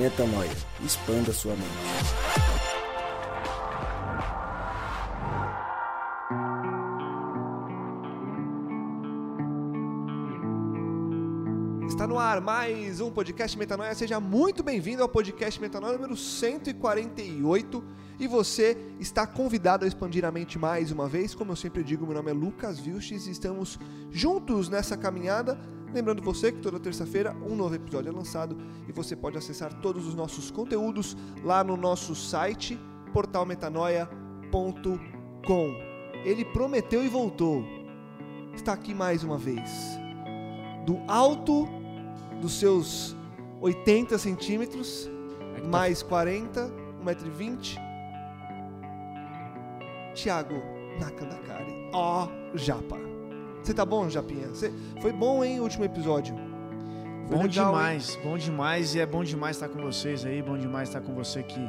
Metanoia. Expanda sua mente. Está no ar mais um podcast Metanoia. Seja muito bem-vindo ao podcast Metanoia número 148. E você está convidado a expandir a mente mais uma vez. Como eu sempre digo, meu nome é Lucas Vilches e estamos juntos nessa caminhada. Lembrando você que toda terça-feira um novo episódio é lançado e você pode acessar todos os nossos conteúdos lá no nosso site portalmetanoia.com. Ele prometeu e voltou. Está aqui mais uma vez. Do alto dos seus 80 centímetros, mais 40, 1,20m. Thiago Nakandakari. Ó, Japa. Você tá bom, Japinha? Você... Foi bom, hein, o último episódio? Foi Bom legal, demais, bom demais e é bom demais estar com vocês aí, bom demais estar com você que,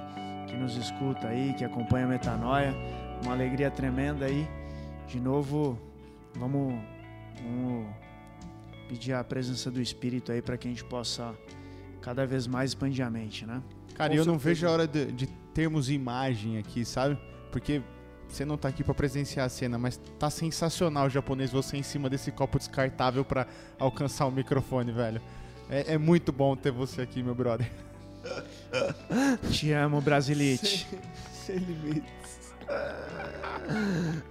que nos escuta aí, que acompanha a Metanoia. Uma alegria tremenda aí. De novo, vamos, vamos pedir a presença do Espírito aí para que a gente possa cada vez mais expandir a mente, né? Cara, Com eu não certeza. vejo a hora de, de termos imagem aqui, sabe? Porque você não tá aqui pra presenciar a cena, mas tá sensacional o japonês você em cima desse copo descartável pra alcançar o microfone, velho. É, é muito bom ter você aqui, meu brother. Te amo, Brasilite. Sem limites.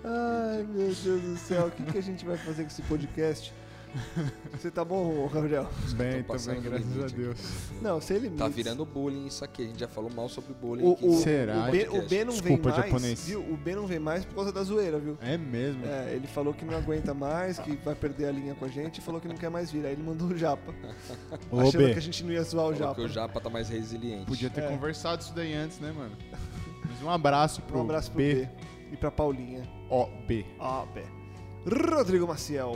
Ai, meu Deus do céu. O que, que a gente vai fazer com esse podcast? Você tá bom, Gabriel? Bem, também, graças a Deus. Não, sem limites. Tá virando bullying isso aqui. A gente já falou mal sobre bullying O, aqui. o, Será? o, B, o B não vem Desculpa, mais, japonês. viu? O B não vem mais por causa da zoeira, viu? É mesmo. É, ele falou que não aguenta mais, que vai perder a linha com a gente e falou que não quer mais vir. Aí ele mandou o Japa. Ô, achando B, que a gente não ia zoar o Falou Japa. que o Japa tá mais resiliente. podia ter É. conversado isso daí antes, né, mano? Mas um abraço pro, Um abraço pro B. B. E pra Paulinha. Ó, B. Ó, B. Rodrigo Maciel,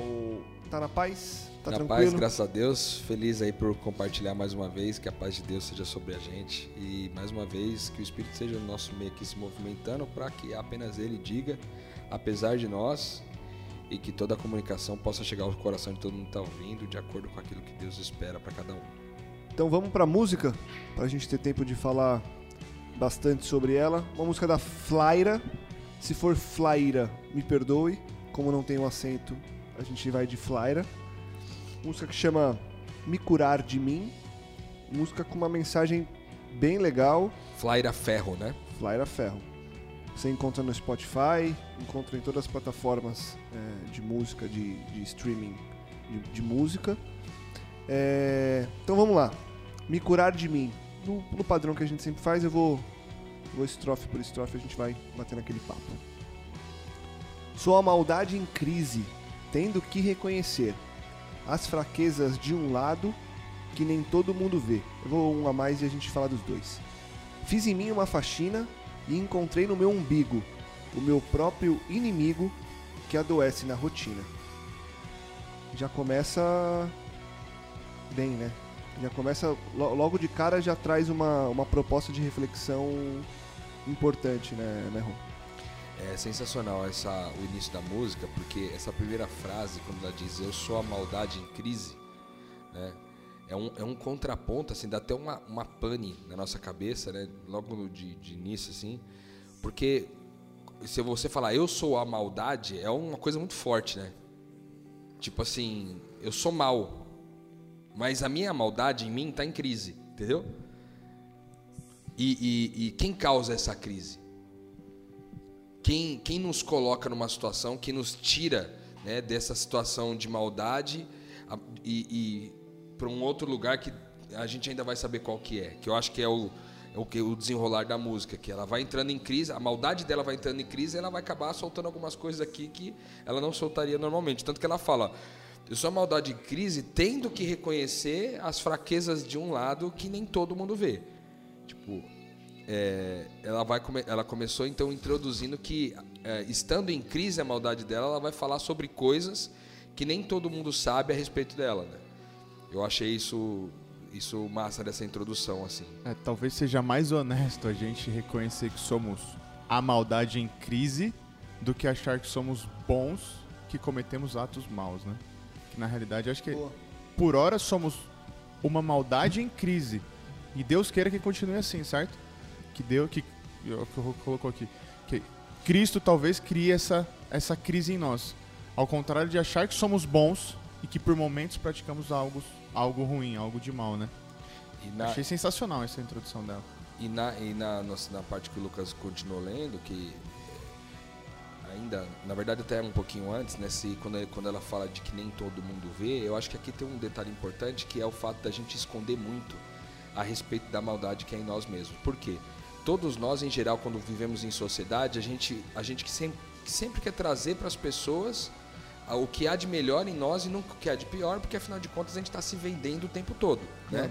tá na paz? Tá Na tranquilo? paz, graças a Deus. Feliz aí por compartilhar mais uma vez. Que a paz de Deus seja sobre a gente. E mais uma vez, que o Espírito seja no nosso meio aqui se movimentando para que apenas Ele diga, apesar de nós, e que toda a comunicação possa chegar ao coração de todo mundo que está ouvindo, de acordo com aquilo que Deus espera para cada um. Então vamos pra música, pra gente ter tempo de falar bastante sobre ela. Uma música da Flaira. Se for Flaira, me perdoe. Como não tem o acento, a gente vai de Flaira. Música que chama Me Curar de Mim. Música com uma mensagem bem legal. Flaira Ferro, né? Flaira Ferro. Você encontra no Spotify, encontra em todas as plataformas é, de música, de, de streaming de, de música. É, então vamos lá. Me curar de mim. No, no padrão que a gente sempre faz, eu vou, vou estrofe por estrofe, a gente vai batendo aquele papo. Sou a maldade em crise, tendo que reconhecer as fraquezas de um lado que nem todo mundo vê. Eu vou um a mais e a gente fala dos dois. Fiz em mim uma faxina e encontrei no meu umbigo o meu próprio inimigo que adoece na rotina. Já começa bem, né? Já começa lo- logo de cara já traz uma, uma proposta de reflexão importante, né, né Ron? É sensacional essa, o início da música, porque essa primeira frase, quando ela diz eu sou a maldade em crise, né, é, um, é um contraponto, assim, dá até uma, uma pane na nossa cabeça, né, logo de, de início, assim, porque se você falar eu sou a maldade, é uma coisa muito forte, né? Tipo assim, eu sou mal, mas a minha maldade em mim está em crise, entendeu? E, e, e quem causa essa crise? Quem, quem nos coloca numa situação que nos tira né, dessa situação de maldade e, e para um outro lugar que a gente ainda vai saber qual que é, que eu acho que é o, é o, que, o desenrolar da música, que ela vai entrando em crise, a maldade dela vai entrando em crise ela vai acabar soltando algumas coisas aqui que ela não soltaria normalmente. Tanto que ela fala, eu sou a maldade em crise tendo que reconhecer as fraquezas de um lado que nem todo mundo vê. Tipo, é, ela, vai come- ela começou então introduzindo que, é, estando em crise a maldade dela, ela vai falar sobre coisas que nem todo mundo sabe a respeito dela. Né? Eu achei isso, isso massa dessa introdução, assim. É, talvez seja mais honesto a gente reconhecer que somos a maldade em crise do que achar que somos bons que cometemos atos maus, né? Que na realidade acho que Boa. por hora somos uma maldade em crise, E Deus queira que continue assim, certo? Que Deus, que, que colocou aqui, que Cristo talvez crie essa, essa crise em nós. Ao contrário de achar que somos bons e que por momentos praticamos algo, algo ruim, algo de mal, né? Na, Achei sensacional essa introdução dela. e na, e na, nossa- na parte que o Lucas continuou lendo, que eh, ainda, na verdade até um pouquinho antes, né, se, quando, quando ela fala de que nem todo mundo vê, eu acho que aqui tem um detalhe importante que é o fato da gente esconder muito a respeito da maldade que é em nós mesmos. Por quê? Todos nós, em geral, quando vivemos em sociedade, a gente, a gente que sempre, que sempre quer trazer para as pessoas ah, o que há de melhor em nós e não o que há de pior, porque afinal de contas a gente está se vendendo o tempo todo, né?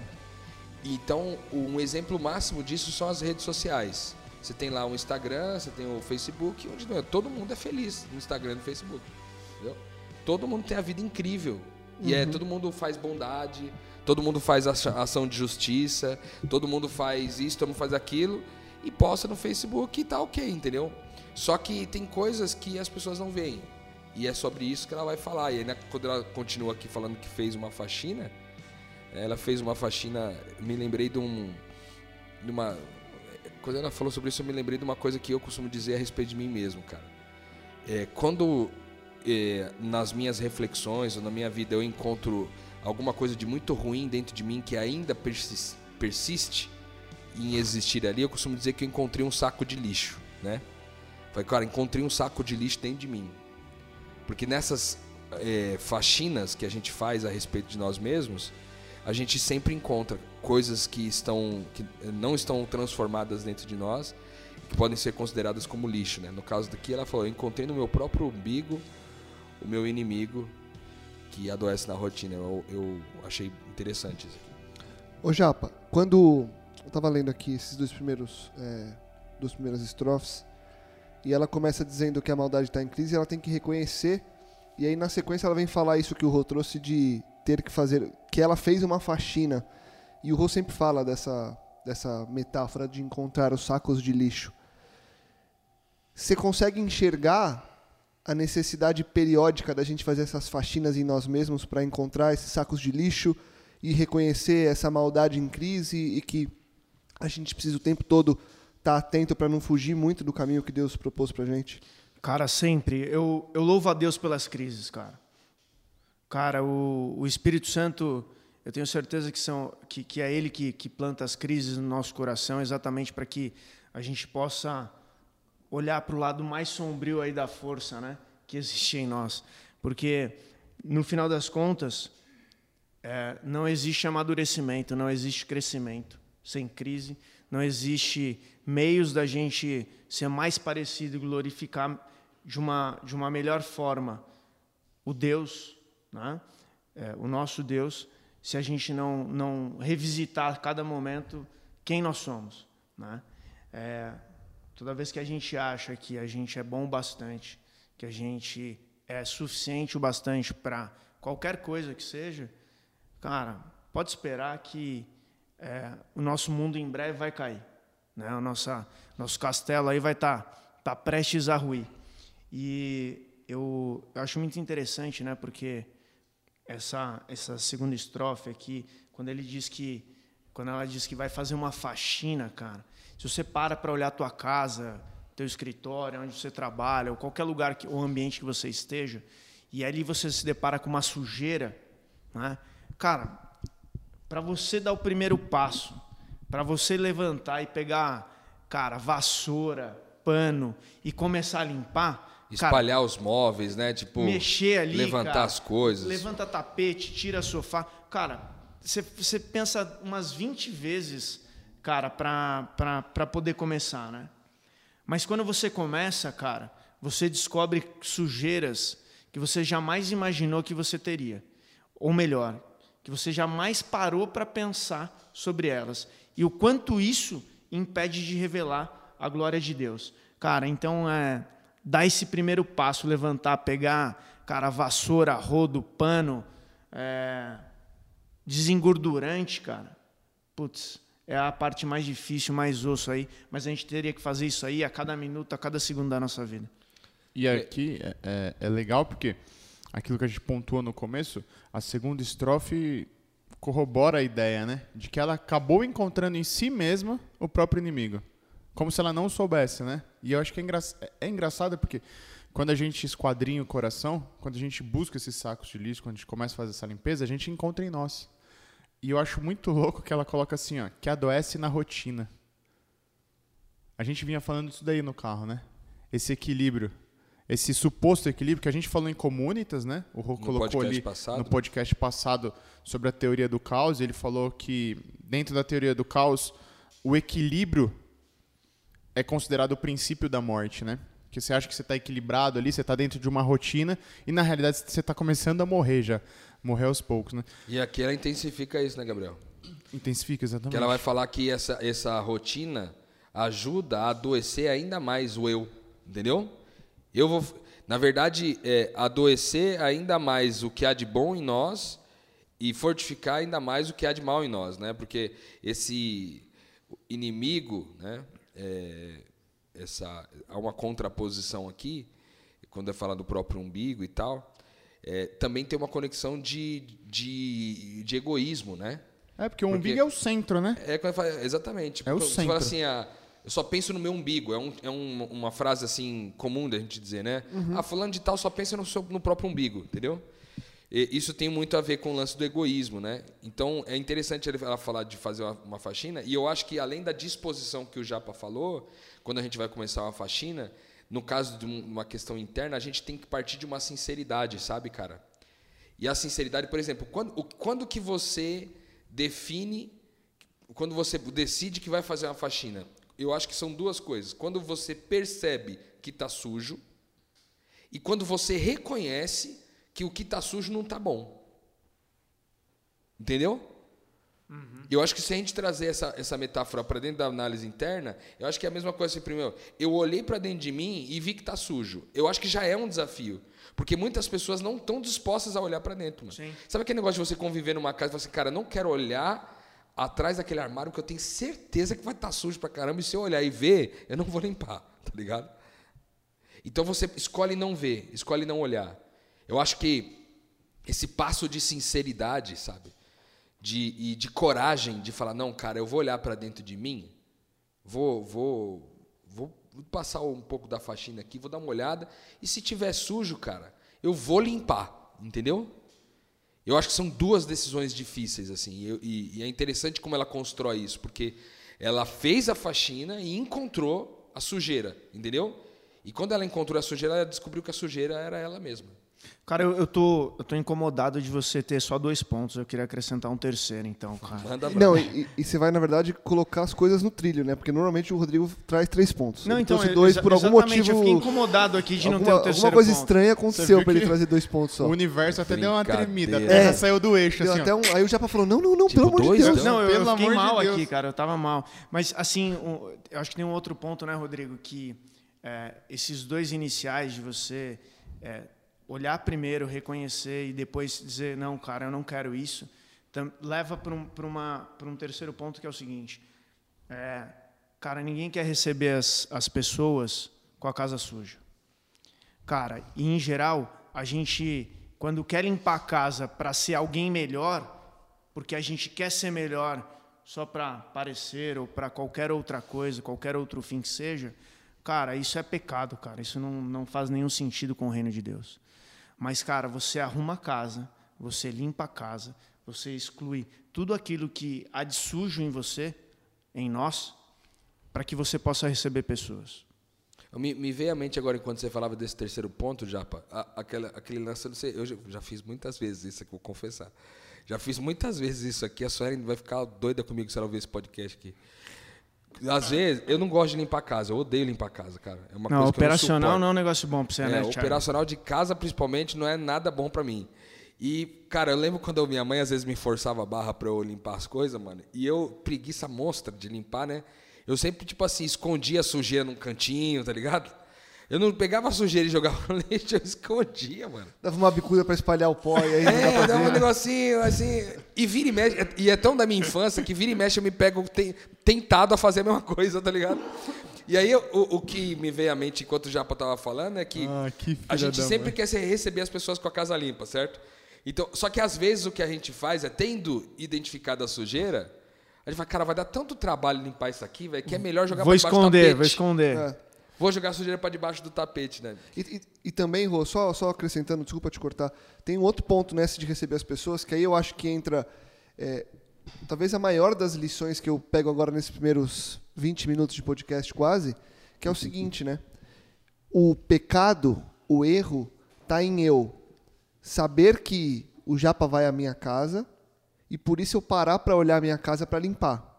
Então, um exemplo máximo disso são as redes sociais. Você tem lá o Instagram, você tem o Facebook, onde é- todo mundo é feliz no Instagram e no Facebook. Entendeu? Todo mundo tem a vida incrível. E é, todo mundo faz bondade, todo mundo faz ação de justiça, todo mundo faz isso, todo mundo faz aquilo e posta no Facebook e tá ok, entendeu? Só que tem coisas que as pessoas não veem. E é sobre isso que ela vai falar. E aí, né, quando ela continua aqui falando que fez uma faxina, ela fez uma faxina. Me lembrei de um. De uma, quando ela falou sobre isso, eu me lembrei de uma coisa que eu costumo dizer a respeito de mim mesmo, cara. É, quando é, nas minhas reflexões ou na minha vida eu encontro alguma coisa de muito ruim dentro de mim que ainda persis- persiste em existir ali, eu costumo dizer que eu encontrei um saco de lixo, né? Falei, cara, encontrei um saco de lixo dentro de mim. Porque nessas é, faxinas que a gente faz a respeito de nós mesmos, a gente sempre encontra coisas que estão que não estão transformadas dentro de nós, que podem ser consideradas como lixo, né? No caso daqui ela falou, eu encontrei no meu próprio umbigo o meu inimigo que adoece na rotina. Eu, eu achei interessante isso. aqui. Ô Japa, quando eu tava lendo aqui esses dois primeiros, é, duas primeiras estrofes, e ela começa dizendo que a maldade está em crise, ela tem que reconhecer, e aí na sequência ela vem falar isso que o Rô trouxe de ter que fazer, que ela fez uma faxina, e o Rô sempre fala dessa, dessa metáfora de encontrar os sacos de lixo. Você consegue enxergar a necessidade periódica da gente fazer essas faxinas em nós mesmos para encontrar esses sacos de lixo e reconhecer essa maldade em crise e que a gente precisa o tempo todo estar atento para não fugir muito do caminho que Deus propôs pra gente? Cara, sempre. Eu, eu louvo a Deus pelas crises, cara. Cara, o, o Espírito Santo, eu tenho certeza que, são, que, que é Ele que, que planta as crises no nosso coração, exatamente para que a gente possa olhar para o lado mais sombrio aí da força, né, que existe em nós. Porque, no final das contas, é, não existe amadurecimento, não existe crescimento sem crise, não existe meios da gente ser mais parecido e glorificar de uma, de uma melhor forma o Deus, né? É, o nosso Deus, se a gente não, não revisitar a cada momento quem nós somos. Né? É, toda vez que a gente acha que a gente é bom o bastante, que a gente é suficiente o bastante para qualquer coisa que seja, cara, pode esperar que é, o nosso mundo em breve vai cair. Né? O nossa, nosso castelo aí vai estar tá, tá prestes a ruir. E eu, eu acho muito interessante, né? porque essa, essa segunda estrofe aqui, quando ele diz que quando ela diz que vai fazer uma faxina, cara, se você para para olhar a tua casa, teu escritório, onde você trabalha, ou qualquer lugar que, ou ambiente que você esteja, e ali você se depara com uma sujeira, né? Cara, para você dar o primeiro passo, para você levantar e pegar, cara, vassoura, pano e começar a limpar, Espalhar os móveis, né? Tipo, mexer ali, levantar cara, as coisas. Levanta tapete, tira sofá. Cara, você, você pensa umas 20 vezes, cara, para poder começar, né? Mas quando você começa, cara, você descobre sujeiras que você jamais imaginou que você teria. Ou melhor, que você jamais parou para pensar sobre elas. E o quanto isso impede de revelar a glória de Deus. Cara, então é dar esse primeiro passo, levantar, pegar, cara, vassoura, rodo, pano, é, desengordurante, cara. Putz, é a parte mais difícil, mais osso aí, mas a gente teria que fazer isso aí a cada minuto, a cada segundo da nossa vida. E aqui é, é, é legal porque aquilo que a gente pontuou no começo, a segunda estrofe corrobora a ideia, né? De que ela acabou encontrando em si mesma o próprio inimigo. Como se ela não soubesse, né? E eu acho que é, engra é engraçado porque quando a gente esquadrinha o coração, quando a gente busca esses sacos de lixo, quando a gente começa a fazer essa limpeza, a gente encontra em nós. E eu acho muito louco que ela coloca assim, ó, que adoece na rotina. A gente vinha falando disso daí no carro, né? Esse equilíbrio esse suposto equilíbrio que a gente falou em Comunitas, né? O Rô colocou ali passado. no podcast passado sobre a teoria do caos. Ele falou que dentro da teoria do caos, o equilíbrio é considerado o princípio da morte, né? Que você acha que você está equilibrado ali, você está dentro de uma rotina e na realidade você está começando a morrer já, morrer aos poucos, né? E aqui ela intensifica isso, né, Gabriel? Intensifica exatamente. Que ela vai falar que essa essa rotina ajuda a adoecer ainda mais o eu, entendeu? Eu vou, na verdade, é, adoecer ainda mais o que há de bom em nós e fortificar ainda mais o que há de mal em nós, né? Porque esse inimigo, né? É, essa há uma contraposição aqui quando é falar do próprio umbigo e tal. É, também tem uma conexão de, de, de egoísmo, né? É, porque o porque umbigo é o centro, né? É, exatamente. É o você centro. fala assim, a, eu só penso no meu umbigo. É, um, é um, uma frase assim comum da gente dizer, né? Uhum. Ah, fulano de tal só pensa no, seu, no próprio umbigo, entendeu? E isso tem muito a ver com o lance do egoísmo, né? Então é interessante ela falar de fazer uma, uma faxina. E eu acho que além da disposição que o Japa falou, quando a gente vai começar uma faxina, no caso de uma questão interna, a gente tem que partir de uma sinceridade, sabe, cara? E a sinceridade, por exemplo, quando, quando que você define, quando você decide que vai fazer uma faxina? Eu acho que são duas coisas. Quando você percebe que está sujo e quando você reconhece que o que está sujo não está bom. Entendeu? Uhum. Eu acho que se a gente trazer essa, essa metáfora para dentro da análise interna, eu acho que é a mesma coisa. Assim, primeiro, eu olhei para dentro de mim e vi que está sujo. Eu acho que já é um desafio. Porque muitas pessoas não estão dispostas a olhar para dentro. Sabe aquele negócio de você conviver numa casa e falar assim, cara, não quero olhar atrás daquele armário que eu tenho certeza que vai estar sujo pra caramba. E se eu olhar e ver, eu não vou limpar, tá ligado? Então você escolhe não ver, escolhe não olhar. Eu acho que esse passo de sinceridade, sabe? De, e de coragem de falar, não, cara, eu vou olhar para dentro de mim, vou, vou, vou passar um pouco da faxina aqui, vou dar uma olhada, e se tiver sujo, cara, eu vou limpar, entendeu? Eu acho que são duas decisões difíceis, assim, e, e, é interessante como ela constrói isso, porque ela fez a faxina e encontrou a sujeira, entendeu? E quando ela encontrou a sujeira, ela descobriu que a sujeira era ela mesma. Cara, eu, eu, tô, eu tô incomodado de você ter só dois pontos. Eu queria acrescentar um terceiro, então, cara. Manda Não, e, e, você vai, na verdade, colocar as coisas no trilho, né? Porque normalmente o Rodrigo traz três pontos. Não, então, então dois por algum motivo. Eu fiquei incomodado aqui de alguma, não ter o terceiro Alguma coisa ponto. estranha aconteceu para ele trazer dois pontos só. O universo até deu uma tremida. A terra é, saiu do eixo, assim. Até um, aí o Japa falou: não, não, não, tipo, pelo amor de Deus. Não, eu, pelo eu fiquei mal de aqui, cara. Eu tava mal. Mas, assim, um, eu acho que tem um outro ponto, né, Rodrigo? Que é, esses dois iniciais de você. É, olhar primeiro, reconhecer e depois dizer, não, cara, eu não quero isso, leva para um, um terceiro ponto que é o seguinte: é, cara, ninguém quer receber as, as pessoas com a casa suja. Cara, e em geral, a gente, quando quer limpar a casa para ser alguém melhor, porque a gente quer ser melhor só para parecer ou para qualquer outra coisa, qualquer outro fim que seja, cara, isso é pecado, cara. Isso não, não faz nenhum sentido com o reino de Deus. Mas, cara, você arruma a casa, você limpa a casa, você exclui tudo aquilo que há de sujo em você, em nós, para que você possa receber pessoas. Me, me, veio à mente agora, enquanto você falava desse terceiro ponto, Japa, a, aquela, aquele lance, eu, sei, eu já, já, fiz muitas vezes isso aqui, vou confessar. Já fiz muitas vezes isso aqui, a Suelen vai ficar doida comigo se ela ouvir esse podcast aqui. Às vezes, eu não gosto de limpar a casa, eu odeio limpar a casa, cara. É uma não, coisa operacional não, não é um negócio bom pra você, é, né, Operacional de casa, principalmente, não é nada bom para mim. E, cara, eu lembro quando minha mãe às vezes me forçava a barra pra eu limpar as coisas, mano. E eu, preguiça monstra de limpar, né? Eu sempre, tipo assim, escondia a sujeira num cantinho, tá ligado? Eu não pegava a sujeira e jogava no lixo, eu escondia, mano. Dava uma bicuda pra espalhar o pó e aí. É, dava um negocinho assim. E vira e mexe. E é tão da minha infância que vira e mexe eu me pego tentado a fazer a mesma coisa, tá ligado? E aí o, o que me veio à mente enquanto o Japa tava falando é que, ah, que a gente sempre quer receber as pessoas com a casa limpa, certo? Então, só que às vezes o que a gente faz é, tendo identificado a sujeira, a gente fala, cara, vai dar tanto trabalho limpar isso aqui, velho, que é melhor jogar Vou pra debaixo do esconder, vou esconder. Vou jogar sujeira pra debaixo do tapete, né? E, e- e também, Rô, só, só acrescentando, desculpa te cortar, tem um outro ponto nessa de receber as pessoas, que aí eu acho que entra é, talvez a maior das lições que eu pego agora nesses primeiros 20 minutos de podcast quase, que é o seguinte, né? O pecado, o erro, tá em eu saber que o japa vai à minha casa e por isso eu parar para olhar a minha casa para limpar.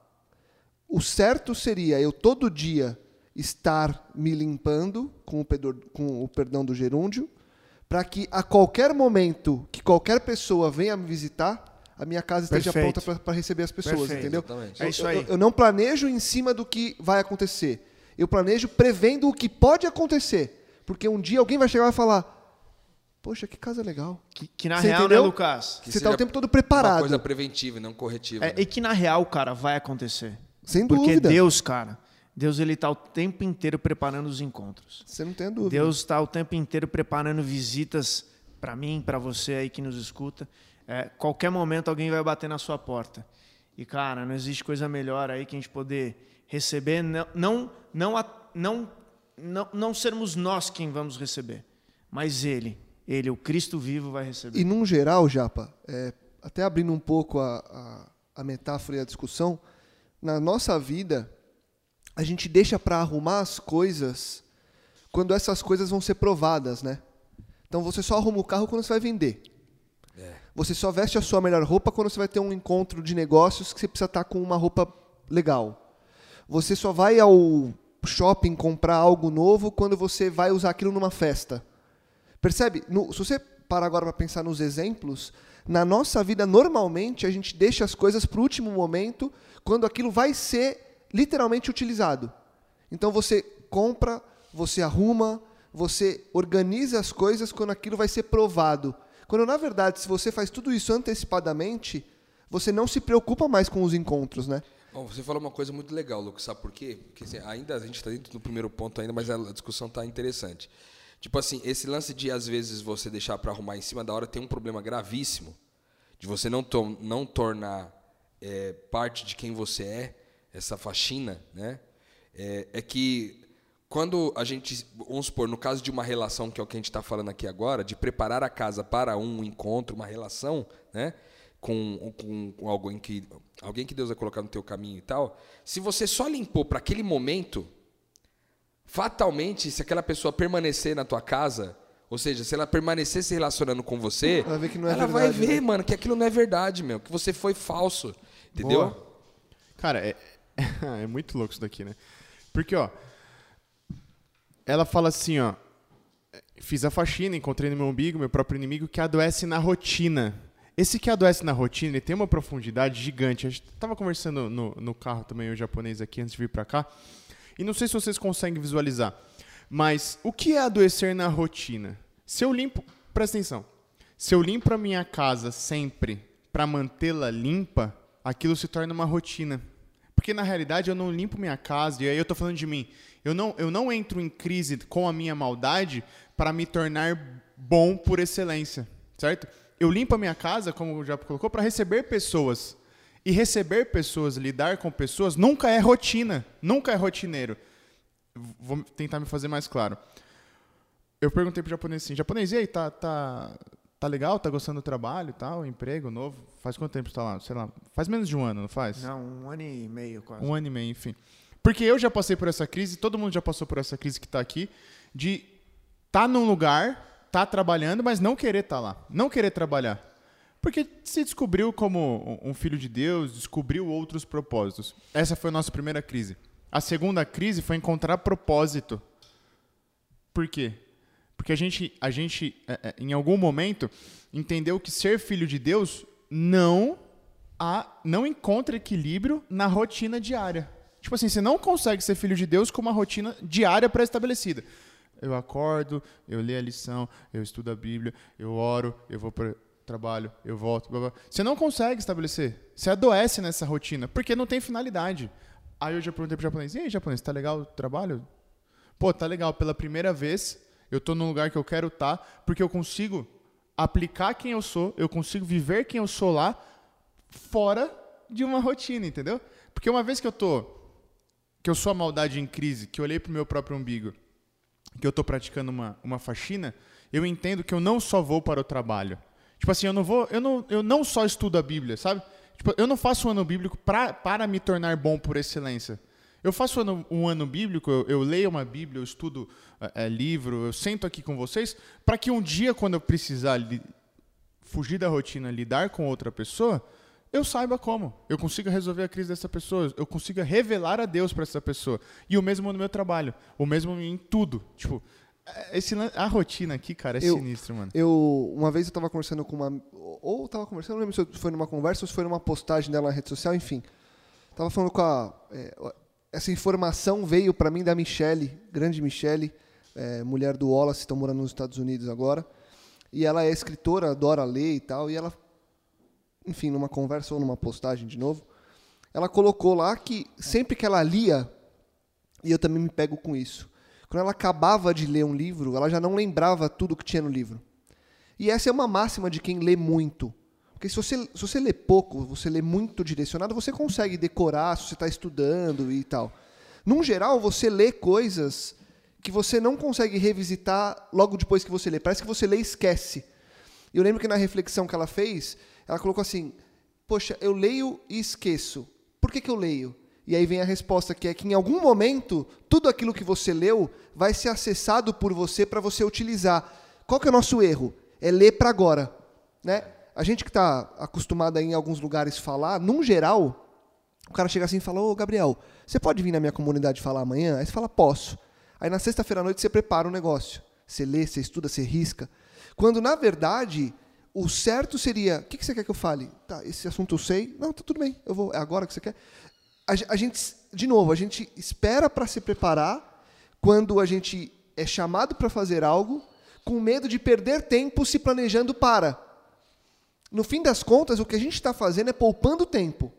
O certo seria eu todo dia estar me limpando com o, pedor- com o perdão do gerúndio, para que a qualquer momento que qualquer pessoa venha me visitar, a minha casa esteja Perfeito. pronta para receber as pessoas, Perfeito. entendeu? Exatamente. É Eu- isso eu- aí. Eu, eu não planejo em cima do que vai acontecer. Eu planejo prevendo o que pode acontecer. Porque um dia alguém vai chegar e vai falar: Poxa, que casa legal. Que, que na Você real, entendeu? né, Lucas? Que Você está o tempo todo Uma preparado. coisa preventiva e não corretiva. É, né? e que na real, cara, vai acontecer. Sem Porque dúvida. Deus, cara, Deus ele tá o tempo inteiro preparando os encontros. Você não tem dúvida. Deus está o tempo inteiro preparando visitas para mim, para você aí que nos escuta. É, qualquer momento alguém vai bater na sua porta. E cara, não existe coisa melhor aí que a gente poder receber, não, não, não, não, não, não sermos nós quem vamos receber, mas Ele, Ele, o Cristo vivo, vai receber. E num geral, Japa, é, até abrindo um pouco a, a, a metáfora e a discussão, na nossa vida, a gente deixa para arrumar as coisas quando essas coisas vão ser provadas, né? Então você só arruma o carro quando você vai vender. Você só veste a sua melhor roupa quando você vai ter um encontro de negócios que você precisa estar com uma roupa legal. Você só vai ao shopping comprar algo novo quando você vai usar aquilo numa festa. Percebe? No- se você parar agora para pensar nos exemplos, na nossa vida, normalmente, a gente deixa as coisas para o último momento, quando aquilo vai ser literalmente utilizado. Então você compra, você arruma, você organiza as coisas quando aquilo vai ser provado. Quando, na verdade, se você faz tudo isso antecipadamente, você não se preocupa mais com os encontros, né? Bom, você falou uma coisa muito legal, Lucas, sabe por quê? Porque assim, ainda a gente está dentro do primeiro ponto ainda, mas a discussão está interessante. Tipo assim, esse lance de às vezes você deixar para arrumar em cima da hora tem um problema gravíssimo de você não, to- não tornar é, parte de quem você é, essa faxina, né? É, é que quando a gente, vamos supor, no caso de uma relação, que é o que a gente está falando aqui agora, de preparar a casa para um encontro, uma relação, né? Com, com, com alguém, que, alguém que Deus vai colocar no teu caminho e tal, se você só limpou para aquele momento, fatalmente, se aquela pessoa permanecer na tua casa, ou seja, se ela permanecer se relacionando com você, Ela vê que não é ela vai verdade, ver, né? mano, que aquilo não é verdade, meu, que você foi falso, entendeu? Boa. Cara, é, é muito louco isso daqui, né? Porque, ó, ela fala assim, ó, fiz a faxina, encontrei no meu umbigo, meu próprio inimigo, que adoece na rotina. Esse que adoece na rotina, ele tem uma profundidade gigante. A gente tava conversando no, no carro também, o japonês aqui, antes de vir pra cá, e não sei se vocês conseguem visualizar, mas o que é adoecer na rotina? Se eu limpo, presta atenção, se eu limpo a minha casa sempre para mantê-la limpa, aquilo se torna uma rotina. Porque na realidade eu não limpo minha casa, e aí eu tô falando de mim. Eu não, eu não entro em crise com a minha maldade para me tornar bom por excelência, certo? Eu limpo a minha casa, como já colocou, para receber pessoas. E receber pessoas, lidar com pessoas, nunca é rotina, nunca é rotineiro. Vou tentar me fazer mais claro. Eu perguntei pro japonês assim, japonês, e aí, tá, tá, tá legal? Tá gostando do trabalho e tal? Emprego novo? Faz quanto tempo você tá lá? Sei lá, faz menos de um ano, não faz? Não, um ano e meio quase. Um ano e meio, enfim. Porque eu já passei por essa crise, todo mundo já passou por essa crise que tá aqui, de tá num lugar, tá trabalhando, mas não querer estar lá. Não querer trabalhar. Porque se descobriu como um filho de Deus, descobriu outros propósitos. Essa foi a nossa primeira crise. A segunda crise foi encontrar propósito. Por quê? Porque a gente, a gente é, é, em algum momento, entendeu que ser filho de Deus não, há, não encontra equilíbrio na rotina diária. Tipo assim, você não consegue ser filho de Deus com uma rotina diária pré-estabelecida. Eu acordo, eu leio a lição, eu estudo a Bíblia, eu oro, eu vou para trabalho, eu volto. Blá, blá. Você não consegue estabelecer. Você adoece nessa rotina, porque não tem finalidade. Aí eu já perguntei pro japonês, e aí, japonês, tá legal o trabalho? Pô, tá legal. Pela primeira vez, eu tô num lugar que eu quero estar, porque eu consigo aplicar quem eu sou, eu consigo viver quem eu sou lá fora de uma rotina, entendeu? Porque uma vez que eu tô que eu sou a maldade em crise, que eu olhei pro meu próprio umbigo, que eu tô praticando uma, uma faxina, eu entendo que eu não só vou para o trabalho. Tipo assim, eu não vou, eu não, eu não só estudo a Bíblia, sabe? Tipo, eu não faço um ano bíblico pra, para me tornar bom por excelência. Eu faço um ano, um ano bíblico, eu, eu leio uma Bíblia, eu estudo é, livro, eu sento aqui com vocês, para que um dia, quando eu precisar li, fugir da rotina, lidar com outra pessoa, eu saiba como. Eu consiga resolver a crise dessa pessoa, eu consiga revelar a Deus para essa pessoa. E o mesmo no meu trabalho, o mesmo em tudo. Tipo, esse, a rotina aqui, cara, é Eu- sinistro, mano. Eu, uma vez eu tava conversando com uma. Ou eu tava conversando, não lembro se foi numa conversa ou se foi numa postagem dela na rede social, enfim. Tava falando com a. é, essa informação veio pra mim da Michelle, grande Michelle, é, mulher do Wallace, estão morando nos Estados Unidos agora. E ela é escritora, adora ler e tal. E ela, enfim, numa conversa ou numa postagem de novo, ela colocou lá que sempre que ela lia, e eu também me pego com isso, quando ela acabava de ler um livro, ela já não lembrava tudo que tinha no livro. E essa é uma máxima de quem lê muito. Porque se você, se você lê pouco, você lê muito direcionado, você consegue decorar se você está estudando e tal. Num geral, você lê coisas que você não consegue revisitar logo depois que você lê. Parece que você lê e esquece. Eu lembro que na reflexão que ela fez, ela colocou assim: Poxa, eu leio e esqueço. Por que, que eu leio? E aí vem a resposta que é que em algum momento tudo aquilo que você leu vai ser acessado por você para você utilizar. Qual que é o nosso erro? É ler para agora, né? A gente que está acostumado a ir em alguns lugares falar, num geral, o cara chega assim e fala: Ô Gabriel, você pode vir na minha comunidade falar amanhã? Aí você fala: Posso. Aí na sexta-feira à noite você prepara um negócio. Você lê, você estuda, você risca. Quando na verdade o certo seria: O que, que você quer que eu fale? Tá, esse assunto eu sei. Não, tá tudo bem, eu vou. É agora que você quer. A, a gente, de novo, a gente espera para se preparar quando a gente é chamado para fazer algo com medo de perder tempo se planejando para. No fim das contas, o que a gente está fazendo é poupando tempo.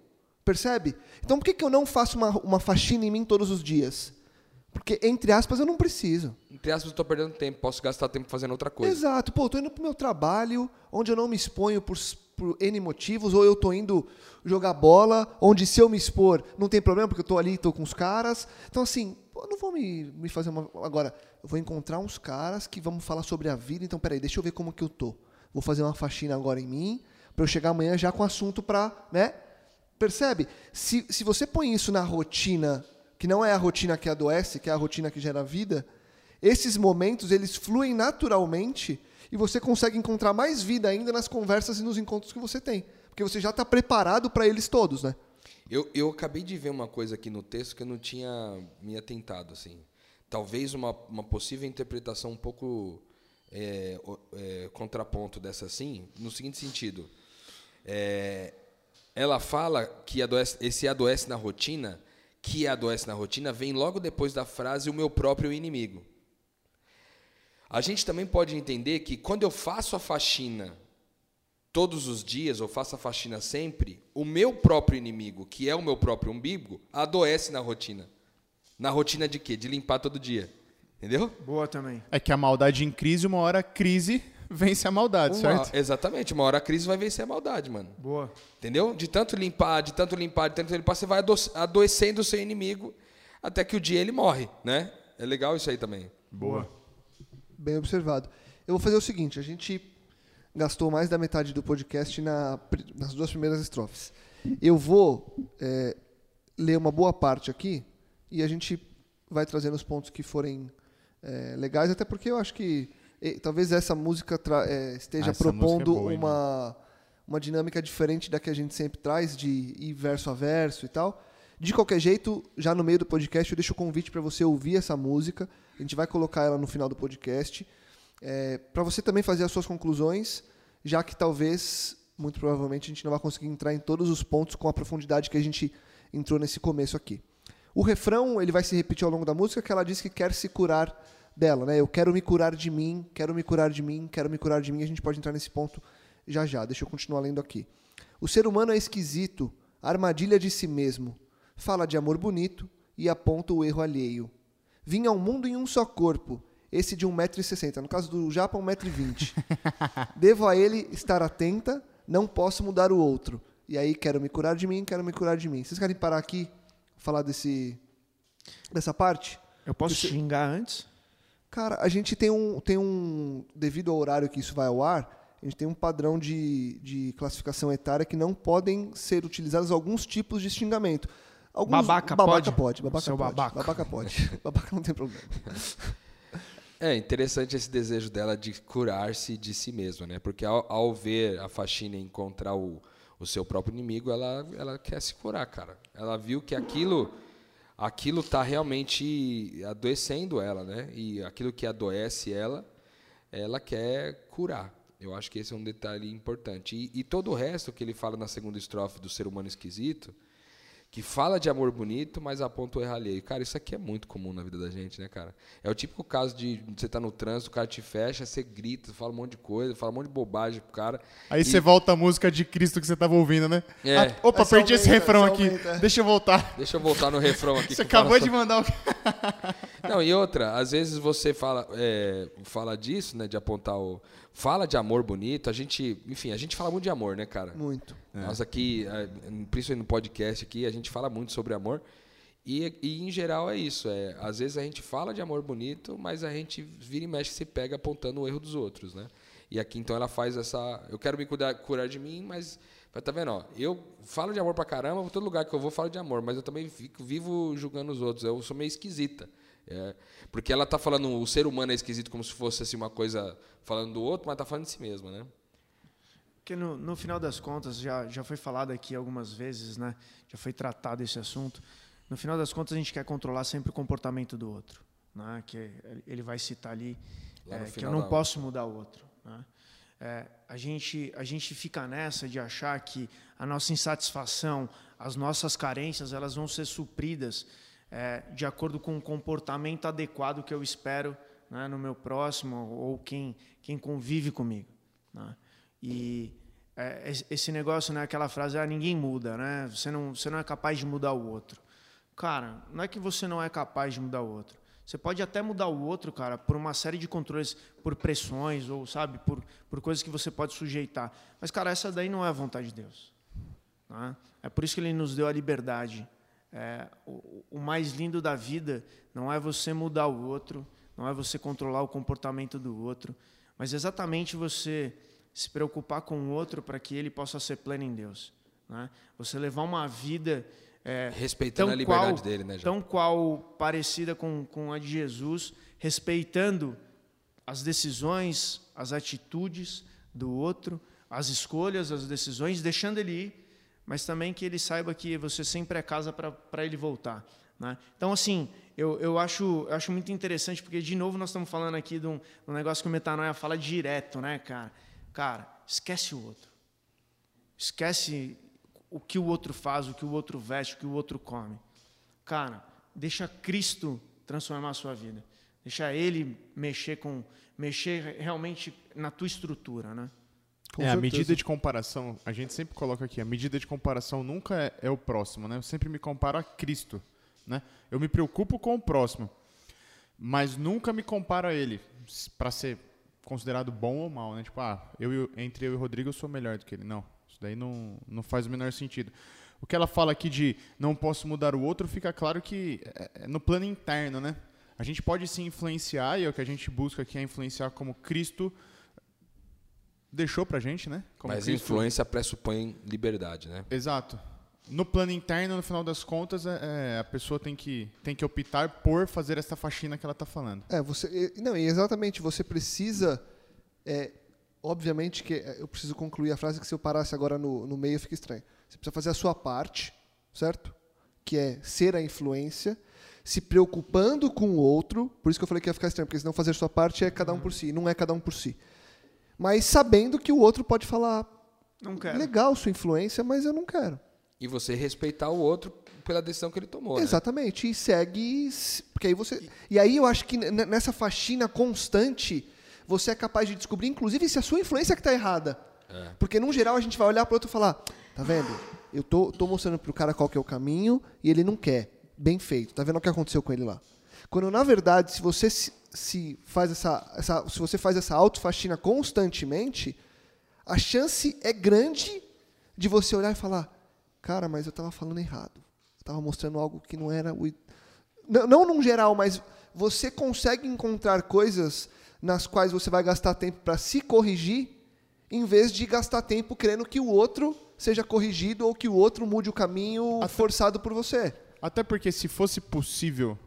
Percebe? Então por que, que eu não faço uma, uma faxina em mim todos os dias? Porque, entre aspas, eu não preciso. Entre aspas, eu tô perdendo tempo, posso gastar tempo fazendo outra coisa. Exato. Pô, tô indo pro meu trabalho, onde eu não me exponho por, por N motivos, ou eu tô indo jogar bola, onde se eu me expor não tem problema, porque eu tô ali, tô com os caras. Então, assim, eu não vou me, me fazer uma. Agora, eu vou encontrar uns caras que vamos falar sobre a vida, então, peraí, deixa eu ver como que eu tô. Vou fazer uma faxina agora em mim, para eu chegar amanhã já com assunto pra, né? Percebe? Se, se você põe isso na rotina, que não é a rotina que adoece, que é a rotina que gera vida, esses momentos eles fluem naturalmente e você consegue encontrar mais vida ainda nas conversas e nos encontros que você tem. Porque você já está preparado para eles todos, né? Eu, eu acabei de ver uma coisa aqui no texto que eu não tinha me atentado, assim. Talvez uma, uma possível interpretação um pouco é, é, contraponto dessa, assim, no seguinte sentido. É, ela fala que adoece, esse adoece na rotina, que adoece na rotina, vem logo depois da frase o meu próprio inimigo. A gente também pode entender que quando eu faço a faxina todos os dias, ou faço a faxina sempre, o meu próprio inimigo, que é o meu próprio umbigo, adoece na rotina. Na rotina de quê? De limpar todo dia. Entendeu? Boa também. É que a maldade em crise, uma hora a crise vence a maldade, Uma- certo? exatamente. Uma hora a crise vai vencer a maldade, mano. Boa. Entendeu? De tanto limpar, de tanto limpar, de tanto limpar, você vai ado- adoecendo o seu inimigo até que o dia ele morre, né? É legal isso aí também. Boa. Bem observado. Eu vou fazer o seguinte: a gente gastou mais da metade do podcast na nas duas primeiras estrofes. Eu vou é, ler uma boa parte aqui e a gente vai trazendo os pontos que forem é, legais, até porque eu acho que eh, talvez essa música é, esteja Ah, essa música é propondo boa, hein, uma, uma dinâmica diferente da que a gente sempre traz, de ir verso a verso e tal. De qualquer jeito, já no meio do podcast, eu deixo o convite para você ouvir essa música. A gente vai colocar ela no final do podcast. para você também fazer as suas conclusões, já que talvez, muito provavelmente, a gente não vai conseguir entrar em todos os pontos com a profundidade que a gente entrou nesse começo aqui. O refrão ele vai se repetir ao longo da música, que ela diz que quer se curar dela, né? Eu quero me curar de mim, quero me curar de mim, quero me curar de mim. A gente pode entrar nesse ponto já já. Deixa eu continuar lendo aqui. O ser humano é esquisito, armadilha de si mesmo. Fala de amor bonito e aponta o erro alheio. Vim ao mundo em um só corpo, esse de 1,60m. No caso do Japa, 1,20m. Devo a ele estar atenta, não posso mudar o outro. E aí, quero me curar de mim, quero me curar de mim. Vocês querem parar aqui, falar desse, dessa parte? Eu posso Você- xingar antes? Cara, a gente tem um, tem um. Devido ao horário que isso vai ao ar, a gente tem um padrão de, de classificação etária que não podem ser utilizados alguns tipos de xingamento. Alguns, Babaca babaca pode? pode. Babaca Seu pode. babaca. Babaca pode. babaca não tem problema. É interessante esse desejo dela de curar-se de si mesma, né? Porque ao, ao ver a faxina encontrar o, o seu próprio inimigo, ela, ela quer se curar, cara. Ela viu que aquilo aquilo tá realmente adoecendo ela, né? E aquilo que adoece ela, ela quer curar. Eu acho que esse é um detalhe importante. E, e todo o resto que ele fala na segunda estrofe do ser humano esquisito, que fala de amor bonito, mas aponta o erro alheio. Cara, isso aqui é muito comum na vida da gente, né, cara? É o típico caso de você tá no trânsito, o cara te fecha, você grita, fala um monte de coisa, fala um monte de bobagem pro cara. Aí E- você volta a música de Cristo que você tava ouvindo, né? É. Ah, opa, perdi esse aumenta, refrão você aqui. aumenta. Deixa eu voltar. Deixa eu voltar no refrão aqui. Você acabou de mandar o. Não, e outra, às vezes você fala, é, fala disso, né, de apontar o... Fala de amor bonito, a gente... Enfim, a gente fala muito de amor, né, cara? Muito. Nós aqui, eh, principalmente no podcast aqui, a gente fala muito sobre amor. E, e, em geral é isso. É, às vezes a gente fala de amor bonito, mas a gente vira e mexe e se pega apontando o erro dos outros, né? E aqui então ela faz essa. Eu quero me cuidar, curar de mim, mas. mas Tá vendo? Ó, eu falo de amor pra caramba, todo lugar que eu vou falo de amor, mas eu também fico, vivo julgando os outros. Eu sou meio esquisita. É, porque ela tá falando o ser humano é esquisito como se fosse assim, uma coisa falando do outro, mas tá falando de si mesma, né? Porque no, no final das contas, já, já foi falado aqui algumas vezes, né? Já foi tratado esse assunto. No final das contas, a gente quer controlar sempre o comportamento do outro. Né? Que ele vai citar ali é, que eu não posso mudar o outro. Né? É, a, gente, a gente fica nessa de achar que a nossa insatisfação, as nossas carências, elas vão ser supridas é, de acordo com o comportamento adequado que eu espero né, no meu próximo ou quem, quem convive comigo. Né? E é, esse- negócio, né, aquela frase, ah, ninguém muda, né? Você não, você não é capaz de mudar o outro. Cara, não é que você não é capaz de mudar o outro. Você pode até mudar o outro, cara, por uma série de controles, por pressões ou, sabe, por, por coisas que você pode sujeitar. Mas, cara, essa daí não é a vontade de Deus. né? É por isso que ele nos deu a liberdade. É, o, o mais lindo da vida não é você mudar o outro, não é você controlar o comportamento do outro, mas exatamente você se preocupar com o outro para que ele possa ser pleno em Deus. né? Você levar uma vida é, Respeitando a liberdade qual- dele, né, João? Tão qual parecida com, com a de Jesus, respeitando as decisões, as atitudes do outro, as escolhas, as decisões, deixando ele ir, mas também que ele saiba que você sempre é casa para ele voltar. Né? Então, assim, eu, eu, acho, eu acho muito interessante, porque, de novo, nós estamos falando aqui de um, um negócio que o Metanoia fala direto, né, cara? Cara, esquece o outro. Esquece o que o outro faz, o que o outro veste, o que o outro come. Cara, deixa Cristo transformar a sua vida. Deixa Ele mexer com, mexer realmente na tua estrutura, né? Com é, a certeza. medida de comparação, a gente sempre coloca aqui, a medida de comparação nunca é, é o próximo, né? Eu sempre me comparo a Cristo, né? Eu me preocupo com o próximo, mas nunca me comparo a ele para ser considerado bom ou mal, né? Tipo, ah, eu, entre eu e o Rodrigo eu sou melhor do que ele. Não, isso daí não, não faz o menor sentido. O que ela fala aqui de não posso mudar o outro, fica claro que é, é no plano interno, né? A gente pode se influenciar, e é o que a gente busca aqui é influenciar como Cristo deixou pra gente, né? Como Mas Cristo- influência pressupõe liberdade, né? Exato. No plano interno, no final das contas, é, é, a pessoa tem que, tem que optar por fazer essa faxina que ela tá falando. É, você. Não, e exatamente, você precisa. é, obviamente que é, eu preciso concluir a frase que se eu parasse agora no, no meio fica estranho. Você precisa fazer a sua parte, certo? Que é ser a influência, se preocupando com o outro. Por isso que eu falei que ia ficar estranho, porque senão fazer a sua parte é cada um por si, não é cada um por si. Mas sabendo que o outro pode falar, Não quero. legal sua influência, mas eu não quero. E você respeitar o outro pela decisão que ele tomou, né? Exatamente. E segue. Porque aí você. E aí eu acho que nessa faxina constante, você é capaz de descobrir, inclusive, se a sua influência que está errada. Porque, no geral, a gente vai olhar para o outro e falar: tá vendo? Eu tô, tô mostrando pro cara qual que é o caminho e ele não quer. Bem feito. Tá vendo o que aconteceu com ele lá? Quando, na verdade, se você se, se faz essa, essa se você faz essa autofaxina constantemente, a chance é grande de você olhar e falar, cara, mas eu estava falando errado. Eu estava mostrando algo que não era o não, não num geral, mas você consegue encontrar coisas nas quais você vai gastar tempo para se corrigir, em vez de gastar tempo querendo que o outro seja corrigido ou que o outro mude o caminho Até- forçado por você. Até porque se fosse possível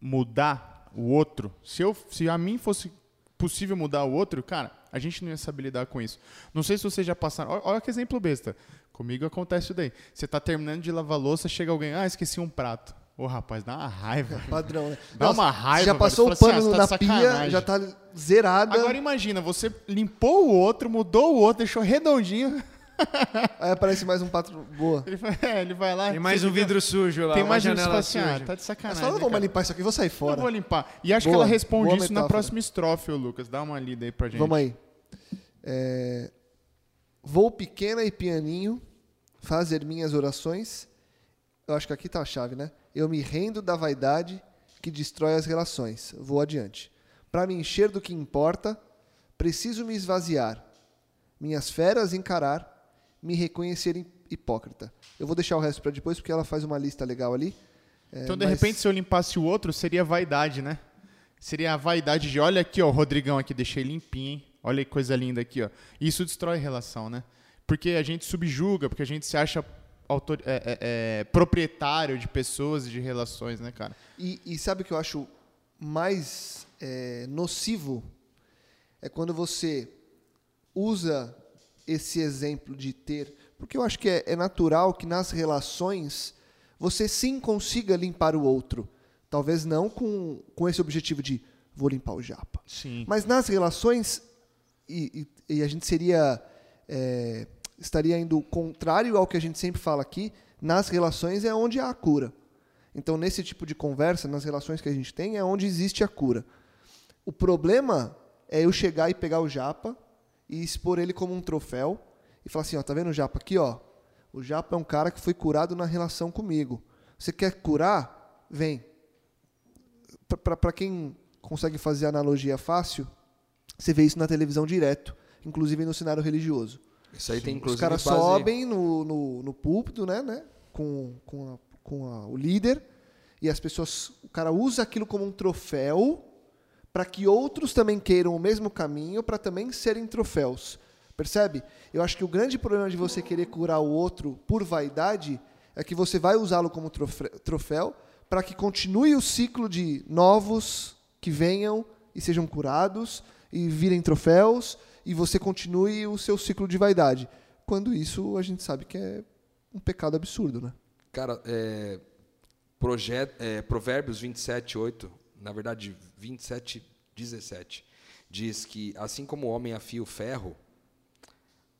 mudar o outro, se, eu, se a mim fosse possível mudar o outro, cara, a gente não ia saber lidar com isso. Não sei se vocês já passaram. Olha, olha que exemplo besta. Comigo acontece isso daí. Você tá terminando de lavar louça, chega alguém, ah, esqueci um prato. Ô, rapaz, dá uma raiva. Padrão, né? Dá uma raiva, Já velho. passou Você o fala assim, pano ah, tá na pia, sacanagem. já tá zerada. Agora imagina, você limpou o outro, mudou o outro, deixou redondinho. Aí aparece mais um pato boa. Ele vai, é, ele vai lá. Tem mais um fica- vidro sujo lá, Tem uma mais um janela fala assim, ah, tá de sacanagem. fala, não vou limpar isso aqui, vou sair Não fora. vou limpar. E acho Boa, que ela responde isso na metáfora. próxima estrofe, Lucas. Dá uma lida aí pra gente. Vamos aí. É, Vou pequena e pianinho fazer minhas orações. Eu acho que aqui tá a chave, né? Eu me rendo da vaidade que destrói as relações. Vou adiante. Para me encher do que importa, preciso me esvaziar. Minhas feras encarar, me reconhecer hipócrita. Eu vou deixar o resto para depois porque ela faz uma lista legal ali. É, Então, de mas- repente, se eu limpasse o outro, seria vaidade, né? Seria a vaidade de, olha aqui, ó, o Rodrigão aqui, deixei limpinho, hein? Olha que coisa linda aqui, ó. Isso destrói relação, né? Porque a gente subjuga, porque a gente se acha autor- é, é, é, proprietário de pessoas e de relações, né, cara? E, e sabe o que eu acho mais é, nocivo? É quando você usa esse exemplo de ter. Porque eu acho que é, é natural que nas relações você sim consiga limpar o outro. Talvez não com, com esse objetivo de vou limpar o japa. Sim. Mas nas relações, e, e- e a gente seria. é, estaria indo contrário ao que a gente sempre fala aqui, nas relações é onde há a cura. Então, nesse tipo de conversa, nas relações que a gente tem, é onde existe a cura. O problema é eu chegar e pegar o japa e expor ele como um troféu e falar assim, ó, tá vendo o japa aqui, ó? O japa é um cara que foi curado na relação comigo. Você quer curar? Vem. Para quem consegue fazer analogia fácil, você vê isso na televisão direto, inclusive no cenário religioso. Isso aí tem inclusive Os caras base- sobem no, no, no púlpito, né, né? Com, com, a- com a- o líder, e as pessoas. O cara usa aquilo como um troféu para que outros também queiram o mesmo caminho para também serem troféus. Percebe? Eu acho que o grande problema de você querer curar o outro por vaidade é que você vai usá-lo como troféu para que continue o ciclo de novos que venham e sejam curados e virem troféus e você continue o seu ciclo de vaidade. Quando isso a gente sabe que é um pecado absurdo, né? Cara, é, projet, é, Provérbios 27, 8, na verdade 27, 17, diz que assim como o homem afia o ferro,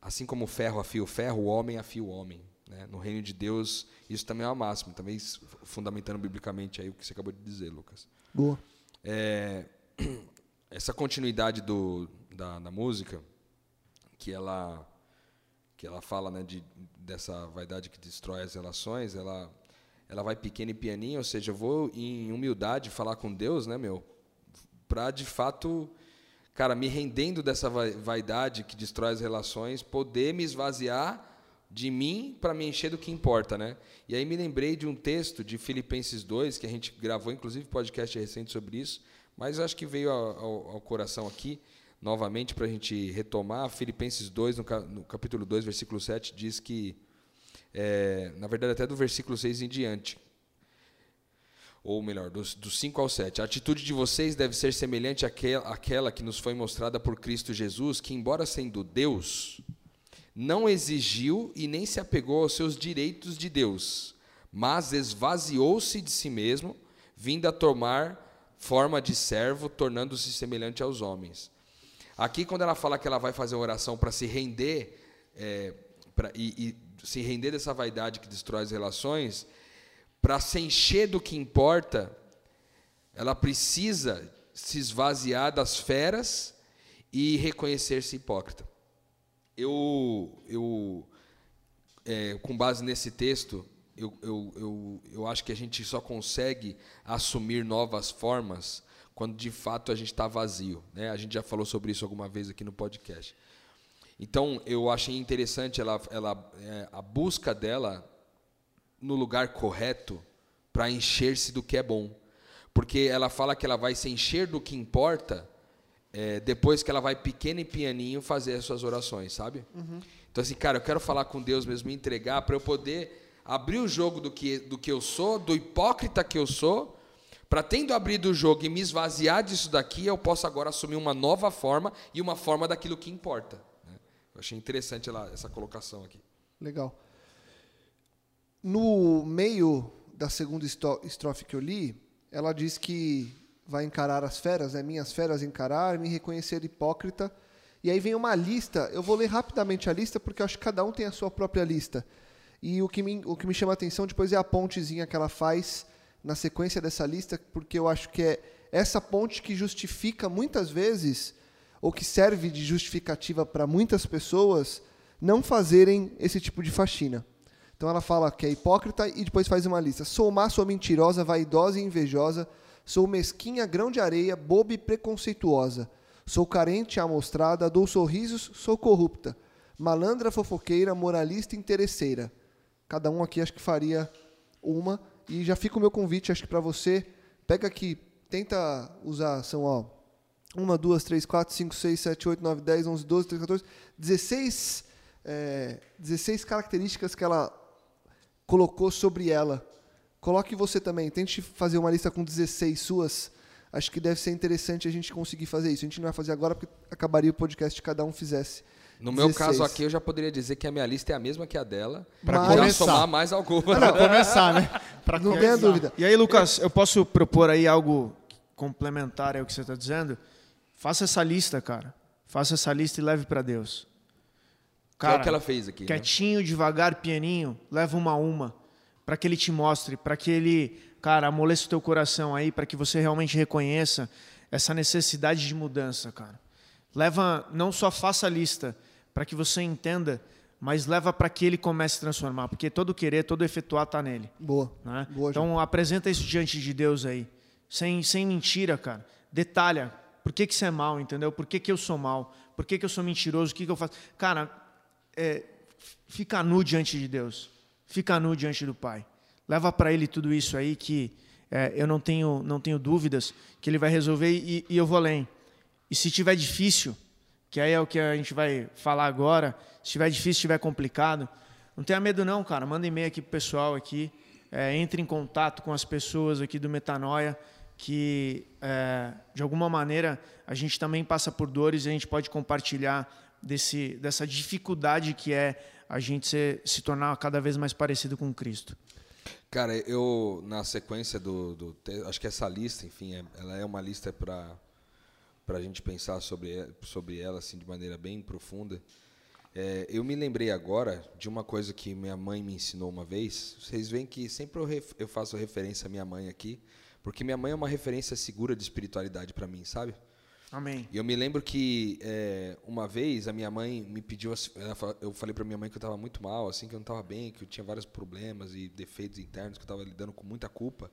assim como o ferro afia o ferro, o homem afia o homem. né? No reino de Deus, isso também é uma máxima, também fundamentando biblicamente aí o que você acabou de dizer, Lucas. Boa. É, essa continuidade do, da, da música, que ela, que ela fala né, de, dessa vaidade que destrói as relações, ela, ela vai pequeno e pianinho, ou seja, eu vou em humildade falar com Deus, né, meu? Para de fato, cara, me rendendo dessa vai- vaidade que destrói as relações, poder me esvaziar de mim para me encher do que importa, né? E aí me lembrei de um texto de Filipenses 2, que a gente gravou, inclusive, podcast recente sobre isso, mas acho que veio ao, ao- coração aqui, novamente, para a gente retomar. Filipenses 2, no, no capítulo 2, versículo 7, diz que, é, na verdade, até do versículo 6 em diante, ou melhor, dos, dos 5 ao 7. A atitude de vocês deve ser semelhante àquela, àquela que nos foi mostrada por Cristo Jesus, que, embora sendo Deus, não exigiu e nem se apegou aos seus direitos de Deus, mas esvaziou-se de si mesmo, vindo a tomar forma de servo, tornando-se semelhante aos homens. Aqui, quando ela fala que ela vai fazer uma oração para se render, é, pra- e, e se render dessa vaidade que destrói as relações, para se encher do que importa, ela precisa se esvaziar das feras e reconhecer-se hipócrita. Eu, eu é, com base nesse texto, eu, eu, eu, eu acho que a gente só consegue assumir novas formas quando de fato a gente está vazio. Né? A gente já falou sobre isso alguma vez aqui no podcast. Então, eu achei interessante ela, ela, é, a busca dela no lugar correto para encher-se do que é bom. Porque ela fala que ela vai se encher do que importa é, depois que ela vai pequeno e pianinho fazer as suas orações, sabe? Uhum. Então, assim, cara, eu quero falar com Deus mesmo, me entregar para eu poder abrir o jogo do que, do que eu sou, do hipócrita que eu sou, para tendo abrido o jogo e me esvaziar disso daqui, eu posso agora assumir uma nova forma e uma forma daquilo que importa. Achei interessante ela, essa colocação aqui. Legal. No meio da segunda estrofe que eu li, ela diz que vai encarar as feras, né? minhas feras encarar, me reconhecer hipócrita. E aí vem uma lista, eu vou ler rapidamente a lista, porque eu acho que cada um tem a sua própria lista. E o que me, o que me chama a atenção depois é a pontezinha que ela faz na sequência dessa lista, porque eu acho que é essa ponte que justifica muitas vezes ou que serve de justificativa para muitas pessoas não fazerem esse tipo de faxina. Então ela fala que é hipócrita e depois faz uma lista. Sou má, sou mentirosa, vaidosa e invejosa, sou mesquinha, grão de areia, boba e preconceituosa. Sou carente amostrada, dou sorrisos, sou corrupta. Malandra, fofoqueira, moralista interesseira. Cada um aqui acho que faria uma. E já fica o meu convite, acho que para você. Pega aqui, tenta usar, são ó, 1, 2, 3, 4, 5, 6, 7, 8, 9, 10, 11, 12, 13, 14, 16, é, 16 características que ela colocou sobre ela. Coloque você também. Tente fazer uma lista com 16 suas. Acho que deve ser interessante a gente conseguir fazer isso. A gente não vai fazer agora porque acabaria o podcast se cada um fizesse. No meu 16. caso aqui, eu já poderia dizer que a minha lista é a mesma que a dela. Para começar. somar mais alguma. Para começar, né? Pra não tenha dúvida. E aí, Lucas, eu posso propor aí algo complementar ao que você está dizendo? Faça essa lista, cara. Faça essa lista e leve para Deus. Cara, que é o que ela fez aqui. Né? Quietinho, né? devagar, pianinho, leva uma a uma, para que ele te mostre, para que ele, cara, amoleça o teu coração aí, para que você realmente reconheça essa necessidade de mudança, cara. Leva, não só faça a lista, para que você entenda, mas leva para que ele comece a transformar, porque todo querer, todo efetuar está nele. Boa. Né? Boa então apresenta isso diante de Deus aí, sem, sem mentira, cara. Detalha, por que, que você é mal, entendeu? Por que, que eu sou mal? Por que, que eu sou mentiroso? O que, que eu faço? Cara, é, fica nu diante de Deus. Fica nu diante do Pai. Leva para Ele tudo isso aí que é, eu não tenho, não tenho dúvidas que Ele vai resolver e, e eu vou além. E se tiver difícil, que aí é o que a gente vai falar agora, se tiver difícil, se tiver complicado, não tenha medo não, cara. Manda e-mail aqui pro pessoal aqui. É, entre em contato com as pessoas aqui do Metanoia que, é, de alguma maneira, a gente também passa por dores e a gente pode compartilhar desse, dessa dificuldade que é a gente se, se tornar cada vez mais parecido com Cristo. Cara, eu, na sequência do, do acho que essa lista, enfim, é, ela é uma lista para para a gente pensar sobre, sobre ela assim de maneira bem profunda. É, eu me lembrei agora de uma coisa que minha mãe me ensinou uma vez. Vocês veem que sempre eu, ref, eu faço referência à minha mãe aqui. Porque minha mãe é uma referência segura de espiritualidade para mim, sabe? Amém. E eu me lembro que é, uma vez a minha mãe me pediu, eu falei para minha mãe que eu estava muito mal, assim, que eu não estava bem, que eu tinha vários problemas e defeitos internos, que eu estava lidando com muita culpa.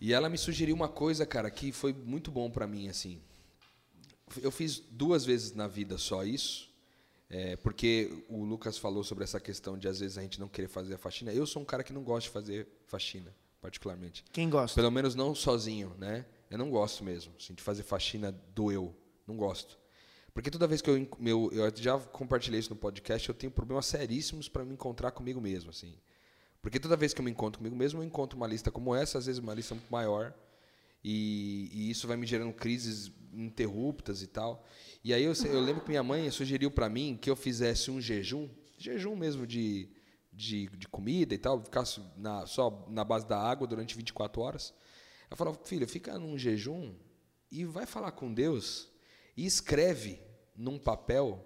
E ela me sugeriu uma coisa, cara, que foi muito bom para mim, assim. Eu fiz duas vezes na vida só isso, é, porque o Lucas falou sobre essa questão de às vezes a gente não querer fazer a faxina. Eu sou um cara que não gosta de fazer faxina particularmente. Quem gosta? Pelo menos não sozinho, né? Eu não gosto mesmo, assim, de fazer faxina do eu. Não gosto. Porque toda vez que eu, meu, eu já compartilhei isso no podcast, eu tenho problemas seríssimos para me encontrar comigo mesmo, assim. Porque toda vez que eu me encontro comigo mesmo, eu encontro uma lista como essa, às vezes uma lista muito maior, e, e isso vai me gerando crises interruptas e tal. E aí eu, eu lembro que minha mãe sugeriu para mim que eu fizesse um jejum, jejum mesmo de de, de comida e tal, ficasse na, só na base da água durante 24 horas. Ela falou, filho, fica num jejum e vai falar com Deus e escreve num papel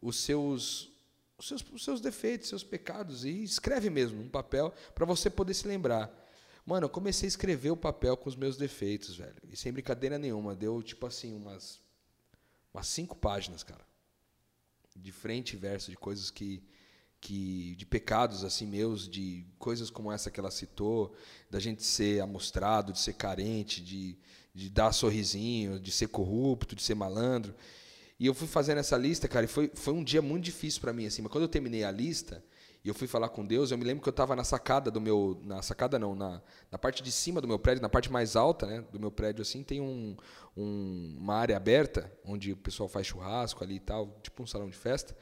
os seus, os seus, os seus defeitos, seus pecados, e escreve mesmo num papel para você poder se lembrar. Mano, eu comecei a escrever o papel com os meus defeitos, velho. E sem brincadeira nenhuma. Deu, tipo assim, umas, umas cinco páginas, cara. De frente e verso, de coisas que que de pecados assim meus, de coisas como essa que ela citou, da gente ser amostrado, de ser carente, de, de dar sorrisinho, de ser corrupto, de ser malandro. E eu fui fazendo essa lista, cara, e foi, foi um dia muito difícil para mim, assim. Mas quando eu terminei a lista e eu fui falar com Deus, eu me lembro que eu estava na sacada do meu. Na sacada não, na, na parte de cima do meu prédio, na parte mais alta, né, do meu prédio, assim, tem um, um, uma área aberta, onde o pessoal faz churrasco ali e tal, tipo um salão de festa.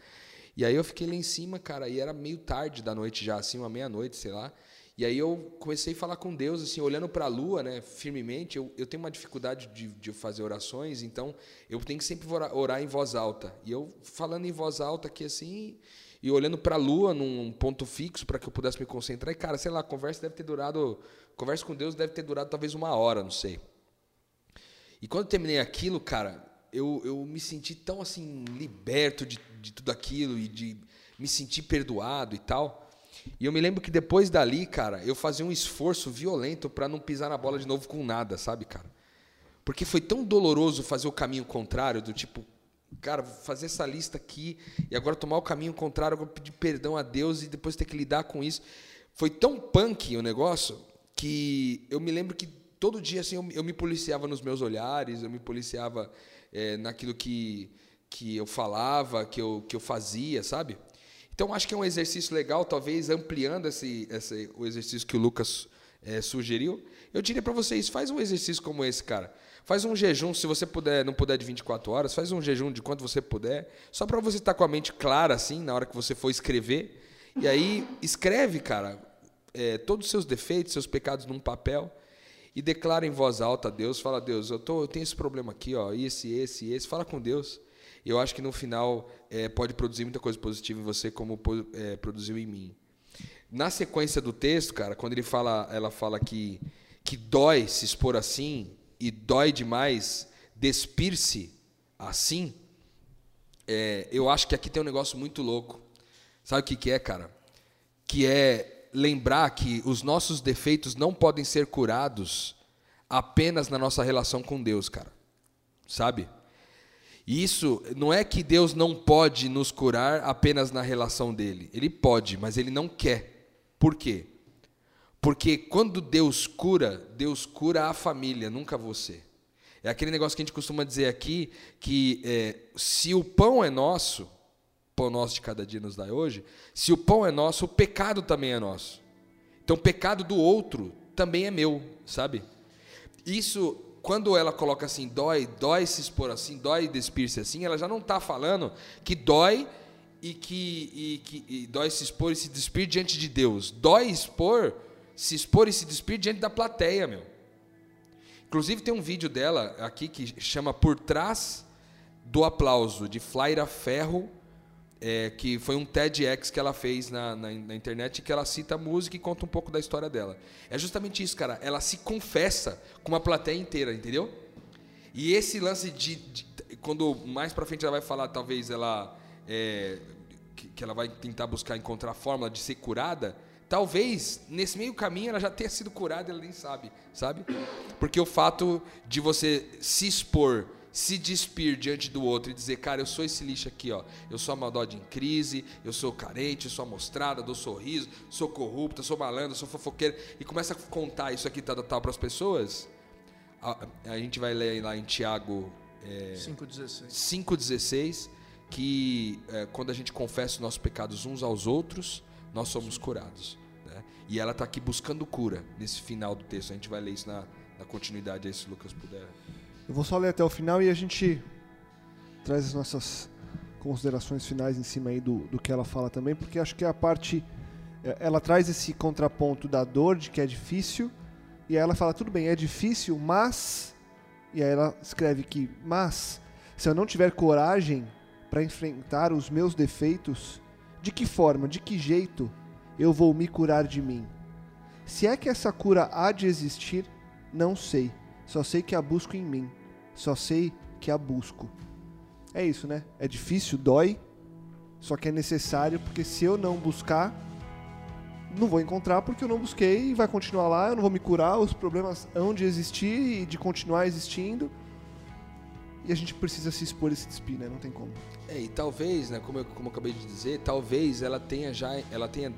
E aí eu fiquei lá em cima, cara, e era meio tarde da noite já, assim, uma meia-noite, sei lá. E aí eu comecei a falar com Deus, assim, olhando para a lua, né, firmemente. Eu, eu tenho uma dificuldade de, de fazer orações, então eu tenho que sempre orar, orar em voz alta. E eu falando em voz alta aqui, assim, e olhando para a lua num ponto fixo para que eu pudesse me concentrar. E, cara, sei lá, a conversa deve ter durado. Conversa com Deus deve ter durado talvez uma hora, não sei. E quando eu terminei aquilo, cara, eu, eu me senti tão assim, liberto de, de tudo aquilo e de me sentir perdoado e tal. E eu me lembro que depois dali, cara, eu fazia um esforço violento para não pisar na bola de novo com nada, sabe, cara? Porque foi tão doloroso fazer o caminho contrário, do tipo, cara, fazer essa lista aqui e agora tomar o caminho contrário, agora pedir perdão a Deus e depois ter que lidar com isso. Foi tão punk o negócio que eu me lembro que todo dia assim eu, me policiava nos meus olhares, eu me policiava é, naquilo que, que eu falava, que eu, que eu fazia, sabe? Então, acho que é um exercício legal, talvez ampliando esse, esse o exercício que o Lucas é, sugeriu. Eu diria para vocês, faz um exercício como esse, cara. Faz um jejum, se você puder, não puder de 24 horas, faz um jejum de quanto você puder, só para você estar tá com a mente clara, assim, na hora que você for escrever. E aí, escreve, cara, é, todos os seus defeitos, seus pecados num papel e declara em voz alta a Deus, fala, Deus, eu, tô, eu tenho esse problema aqui, ó, esse, esse, esse, fala com Deus eu acho que no final é, pode produzir muita coisa positiva em você, como é, produziu em mim. Na sequência do texto, cara, quando ele fala, ela fala que, que dói se expor assim e dói demais despir-se assim, é, eu acho que aqui tem um negócio muito louco. Sabe o que, que é, cara? Que é lembrar que os nossos defeitos não podem ser curados apenas na nossa relação com Deus, cara. Sabe? Isso não é que Deus não pode nos curar apenas na relação dele. Ele pode, mas ele não quer. Por quê? Porque quando Deus cura, Deus cura a família, nunca você. É aquele negócio que a gente costuma dizer aqui, que é, se o pão é nosso, pão nosso de cada dia nos dá hoje, se o pão é nosso, o pecado também é nosso. Então o pecado do outro também é meu, sabe? Isso quando ela coloca assim, dói, dói se expor assim, dói despir-se assim, ela já não está falando que dói e que, e, que e dói se expor e se despir diante de Deus. Dói expor, se expor e se despir diante da plateia, meu. Inclusive tem um vídeo dela aqui que chama Por Trás do Aplauso, de Flaira Ferro é, que foi um TEDx que ela fez na, na, na, internet, que ela cita a música e conta um pouco da história dela. É justamente isso, cara. Ela se confessa com uma plateia inteira, entendeu? E esse lance de, de quando mais para frente ela vai falar, talvez ela é, que, que, ela vai tentar buscar encontrar a fórmula de ser curada. Talvez nesse meio caminho ela já tenha sido curada, ela nem sabe, sabe? Porque o fato de você se expor se despir diante do outro e dizer, cara, eu sou esse lixo aqui, ó. Eu sou a maldade em crise, eu sou carente, eu sou amostrada, dou sorriso, sou corrupta, sou malandro, sou fofoqueiro. E começa a contar isso aqui tal, tal para as pessoas. A, a, gente vai ler lá em Tiago é, 5,16. 5,16 que é, quando a gente confessa os nossos pecados uns aos outros, nós somos curados. Né? E ela está aqui buscando cura nesse final do texto. A gente vai ler isso na, na continuidade aí, se o Lucas puder. Eu vou só ler até o final e a gente traz as nossas considerações finais em cima aí do, do que ela fala também, porque acho que é a parte. É, ela traz esse contraponto da dor, de que é difícil, e aí ela fala: tudo bem, é difícil, mas. E aí ela escreve que, mas, se eu não tiver coragem para enfrentar os meus defeitos, de que forma, de que jeito eu vou me curar de mim? Se é que essa cura há de existir, não sei só sei que a busco em mim. Só sei que a busco. É isso, né? É difícil, dói, só que é necessário, porque se eu não buscar, não vou encontrar porque eu não busquei e vai continuar lá, eu não vou me curar, os problemas hão de existir e de continuar existindo. E a gente precisa se expor e se despir, né? Não tem como. É, e talvez, né, como eu, como eu acabei de dizer, talvez ela tenha já, ela tenha,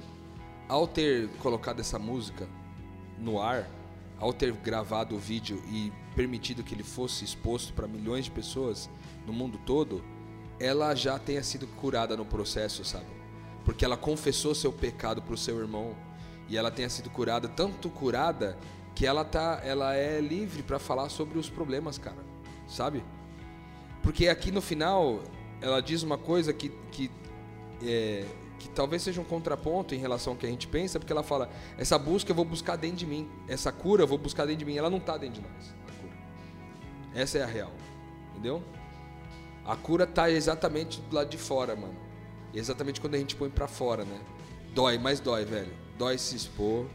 ao ter colocado essa música no ar, ao ter gravado o vídeo e permitido que ele fosse exposto para milhões de pessoas no mundo todo, ela já tenha sido curada no processo, sabe? Porque ela confessou seu pecado para o seu irmão e ela tenha sido curada, tanto curada que ela tá, ela é livre para falar sobre os problemas, cara, sabe? Porque aqui no final ela diz uma coisa que, que é, que talvez seja um contraponto em relação ao que a gente pensa, porque ela fala: essa busca eu vou buscar dentro de mim, essa cura eu vou buscar dentro de mim. Ela não está dentro de nós. Essa é a real, entendeu? A cura está exatamente do lado de fora, mano. E exatamente quando a gente põe para fora, né? Dói, mas dói, velho. Dói se expor,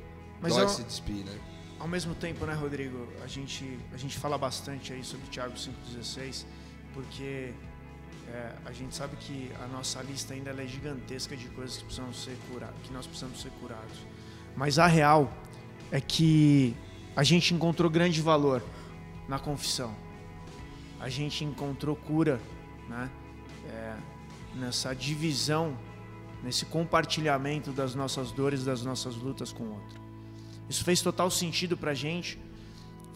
Mas dói eu- se despir, né? Ao mesmo tempo, né, Rodrigo, a gente, a gente fala bastante aí sobre Tiago 5,16, porque é, a gente sabe que a nossa lista ainda é gigantesca de coisas que precisam ser curadas, que nós precisamos ser curados. Mas a real é que a gente encontrou grande valor na confissão. A gente encontrou cura, né? É, nessa divisão, nesse compartilhamento das nossas dores, das nossas lutas com o outro. Isso fez total sentido pra gente.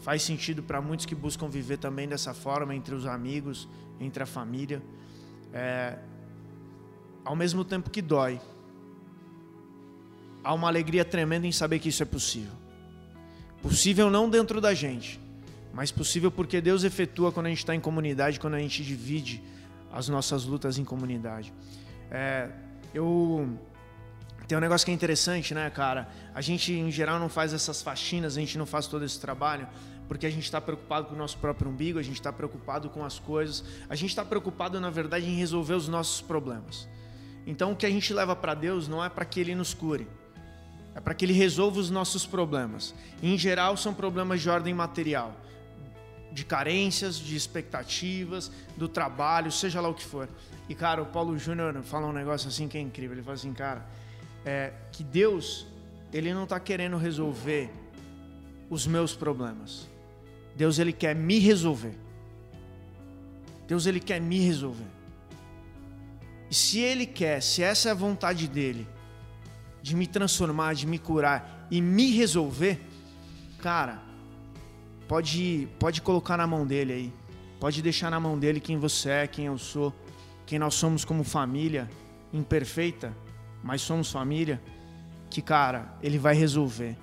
Faz sentido para muitos que buscam viver também dessa forma, entre os amigos, entre a família. É, ao mesmo tempo que dói, há uma alegria tremenda em saber que isso é possível. Possível não dentro da gente, mas possível porque Deus efetua quando a gente está em comunidade, quando a gente divide as nossas lutas em comunidade. É, eu tem um negócio que é interessante, né, cara? A gente, em geral, não faz essas faxinas, a gente não faz todo esse trabalho porque a gente está preocupado com o nosso próprio umbigo, a gente está preocupado com as coisas, a gente está preocupado, na verdade, em resolver os nossos problemas. Então, o que a gente leva para Deus não é para que Ele nos cure, é para que Ele resolva os nossos problemas. E, em geral, são problemas de ordem material, de carências, de expectativas, do trabalho, seja lá o que for. E, cara, o Paulo Júnior fala um negócio assim que é incrível. Ele fala assim, cara, é, que Deus ele não está querendo resolver os meus problemas. Deus ele quer me resolver. Deus ele quer me resolver. E se ele quer, se essa é a vontade dele, de me transformar, de me curar e me resolver, cara, pode pode colocar na mão dele aí. Pode deixar na mão dele quem você é, quem eu sou, quem nós somos como família imperfeita, mas somos família, que cara, ele vai resolver.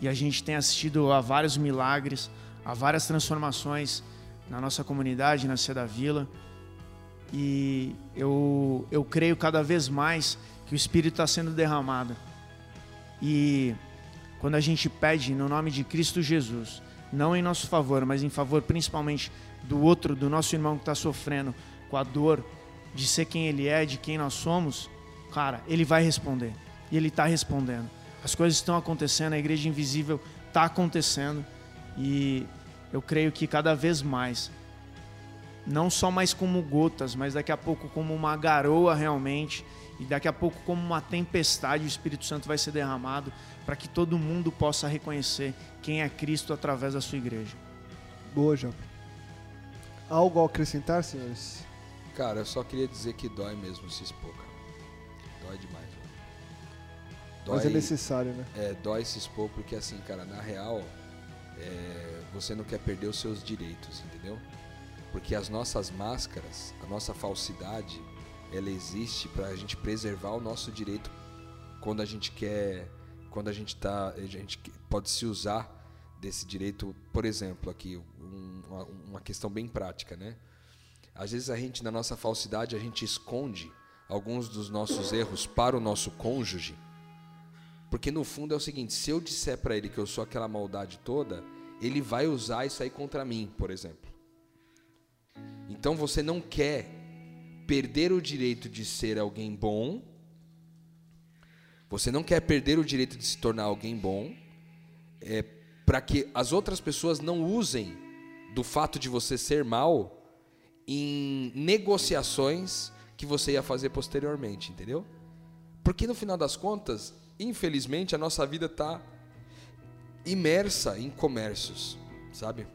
E a gente tem assistido a vários milagres, a várias transformações na nossa comunidade, na Cia da Vila. E eu, eu creio cada vez mais que o Espírito está sendo derramado. E quando a gente pede no nome de Cristo Jesus, não em nosso favor, mas em favor principalmente do outro, do nosso irmão que está sofrendo com a dor de ser quem ele é, de quem nós somos, cara, ele vai responder. E ele está respondendo. As coisas estão acontecendo, a igreja invisível está acontecendo. E eu creio que cada vez mais, não só mais como gotas, mas daqui a pouco como uma garoa realmente, e daqui a pouco como uma tempestade, o Espírito Santo vai ser derramado para que todo mundo possa reconhecer quem é Cristo através da sua igreja. Boa, Japa. Algo a acrescentar, senhores? Cara, eu só queria dizer que dói mesmo se expor, cara. Dói demais, velho. Mas é necessário, né? É, dói se expor porque, assim, cara, na real, é, você não quer perder os seus direitos, entendeu? Porque as nossas máscaras, a nossa falsidade, ela existe pra gente preservar o nosso direito quando a gente quer, quando a gente tá, a gente pode se usar desse direito, por exemplo, aqui, um- uma, uma questão bem prática, né? Às vezes a gente, na nossa falsidade, a gente esconde alguns dos nossos erros para o nosso cônjuge, porque no fundo é o seguinte: se eu disser para ele que eu sou aquela maldade toda, ele vai usar isso aí contra mim, por exemplo. Então você não quer perder o direito de ser alguém bom, você não quer perder o direito de se tornar alguém bom, é, para que as outras pessoas não usem do fato de você ser mal em negociações que você ia fazer posteriormente, entendeu? Porque no final das contas, infelizmente, a nossa vida está imersa em comércios, sabe?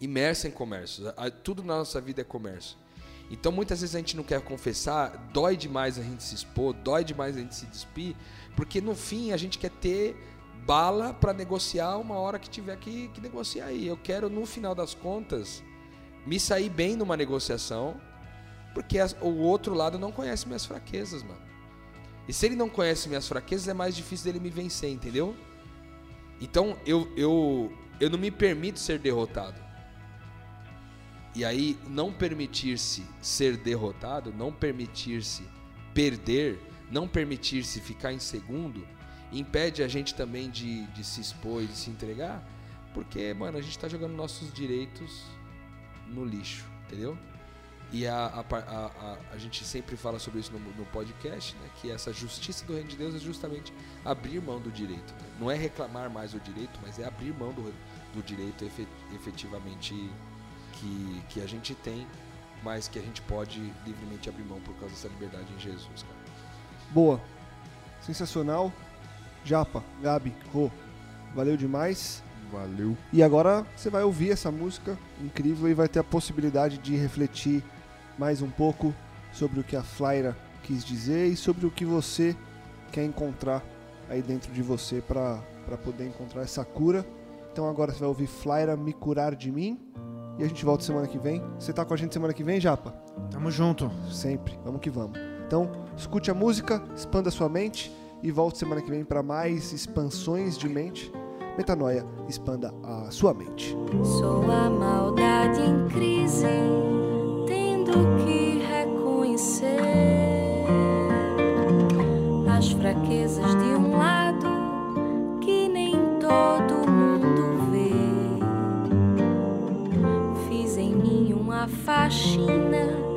Imersa em comércios. Tudo na nossa vida é comércio. Então muitas vezes a gente não quer confessar, dói demais a gente se expor, dói demais a gente se despir, porque no fim a gente quer ter bala para negociar uma hora que tiver que, que negociar aí. Eu quero, no final das contas, me sair bem numa negociação, porque as- o outro lado não conhece minhas fraquezas, mano. E se ele não conhece minhas fraquezas, é mais difícil dele me vencer, entendeu? Então eu, eu, eu não me permito ser derrotado. E aí, não permitir-se ser derrotado, não permitir-se perder, não permitir-se ficar em segundo, impede a gente também de, de se expor e de se entregar, porque, mano, a gente tá jogando nossos direitos no lixo, entendeu? E a, a, a, a, a gente sempre fala sobre isso no, no podcast, né? Que essa justiça do reino de Deus é justamente abrir mão do direito. né? Não é reclamar mais do direito, mas é abrir mão do, do direito efe- efetivamente que, que a gente tem, mas que a gente pode livremente abrir mão por causa dessa liberdade em Jesus, cara. Boa. Sensacional. Japa, Gabi, Rô, valeu demais. Valeu. E agora você vai ouvir essa música incrível e vai ter a possibilidade de refletir mais um pouco sobre o que a Flyra quis dizer e sobre o que você quer encontrar aí dentro de você para poder encontrar essa cura. Então agora você vai ouvir Flyra Me Curar de Mim e a gente volta semana que vem. Você tá com a gente semana que vem, Japa? Tamo junto. Sempre. Vamos que vamos. Então, escute a música, expanda sua mente e volte semana que vem para mais expansões de mente. Metanoia, expanda a sua mente. Sou a maldade em crise, que reconhecer as fraquezas de um lado que nem todo mundo vê. Fiz em mim uma faxina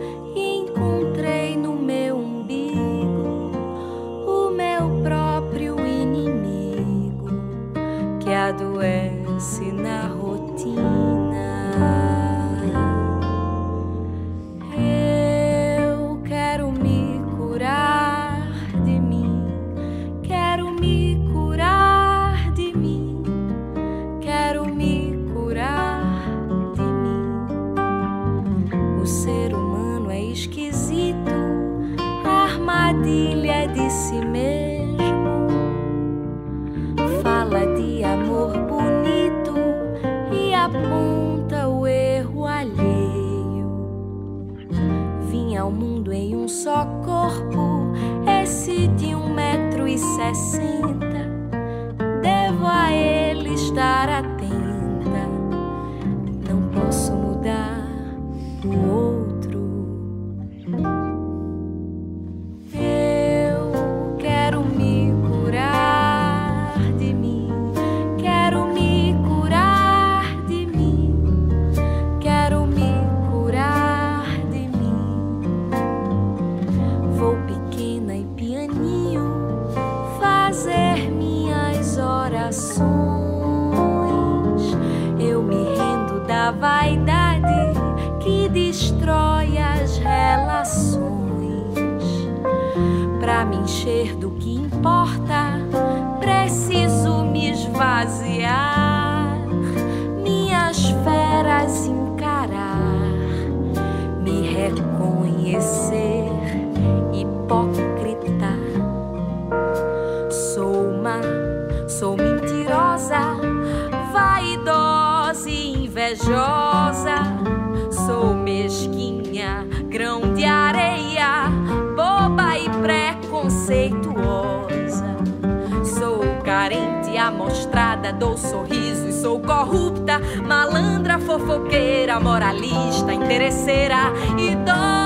reconhecer hipócrita. Sou má, sou mentirosa, vaidosa e invejosa. Sou mesquinha, grão de areia, boba e preconceituosa. Sou carente, amostrada, dou sorriso e sou corrupta, malandra, fofoqueira, moralista, interesseira. E dói,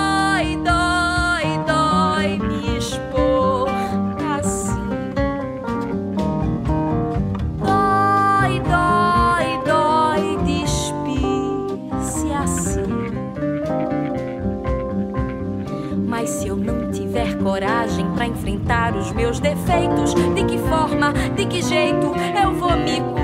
meus defeitos, de que forma, de que jeito eu vou me curar?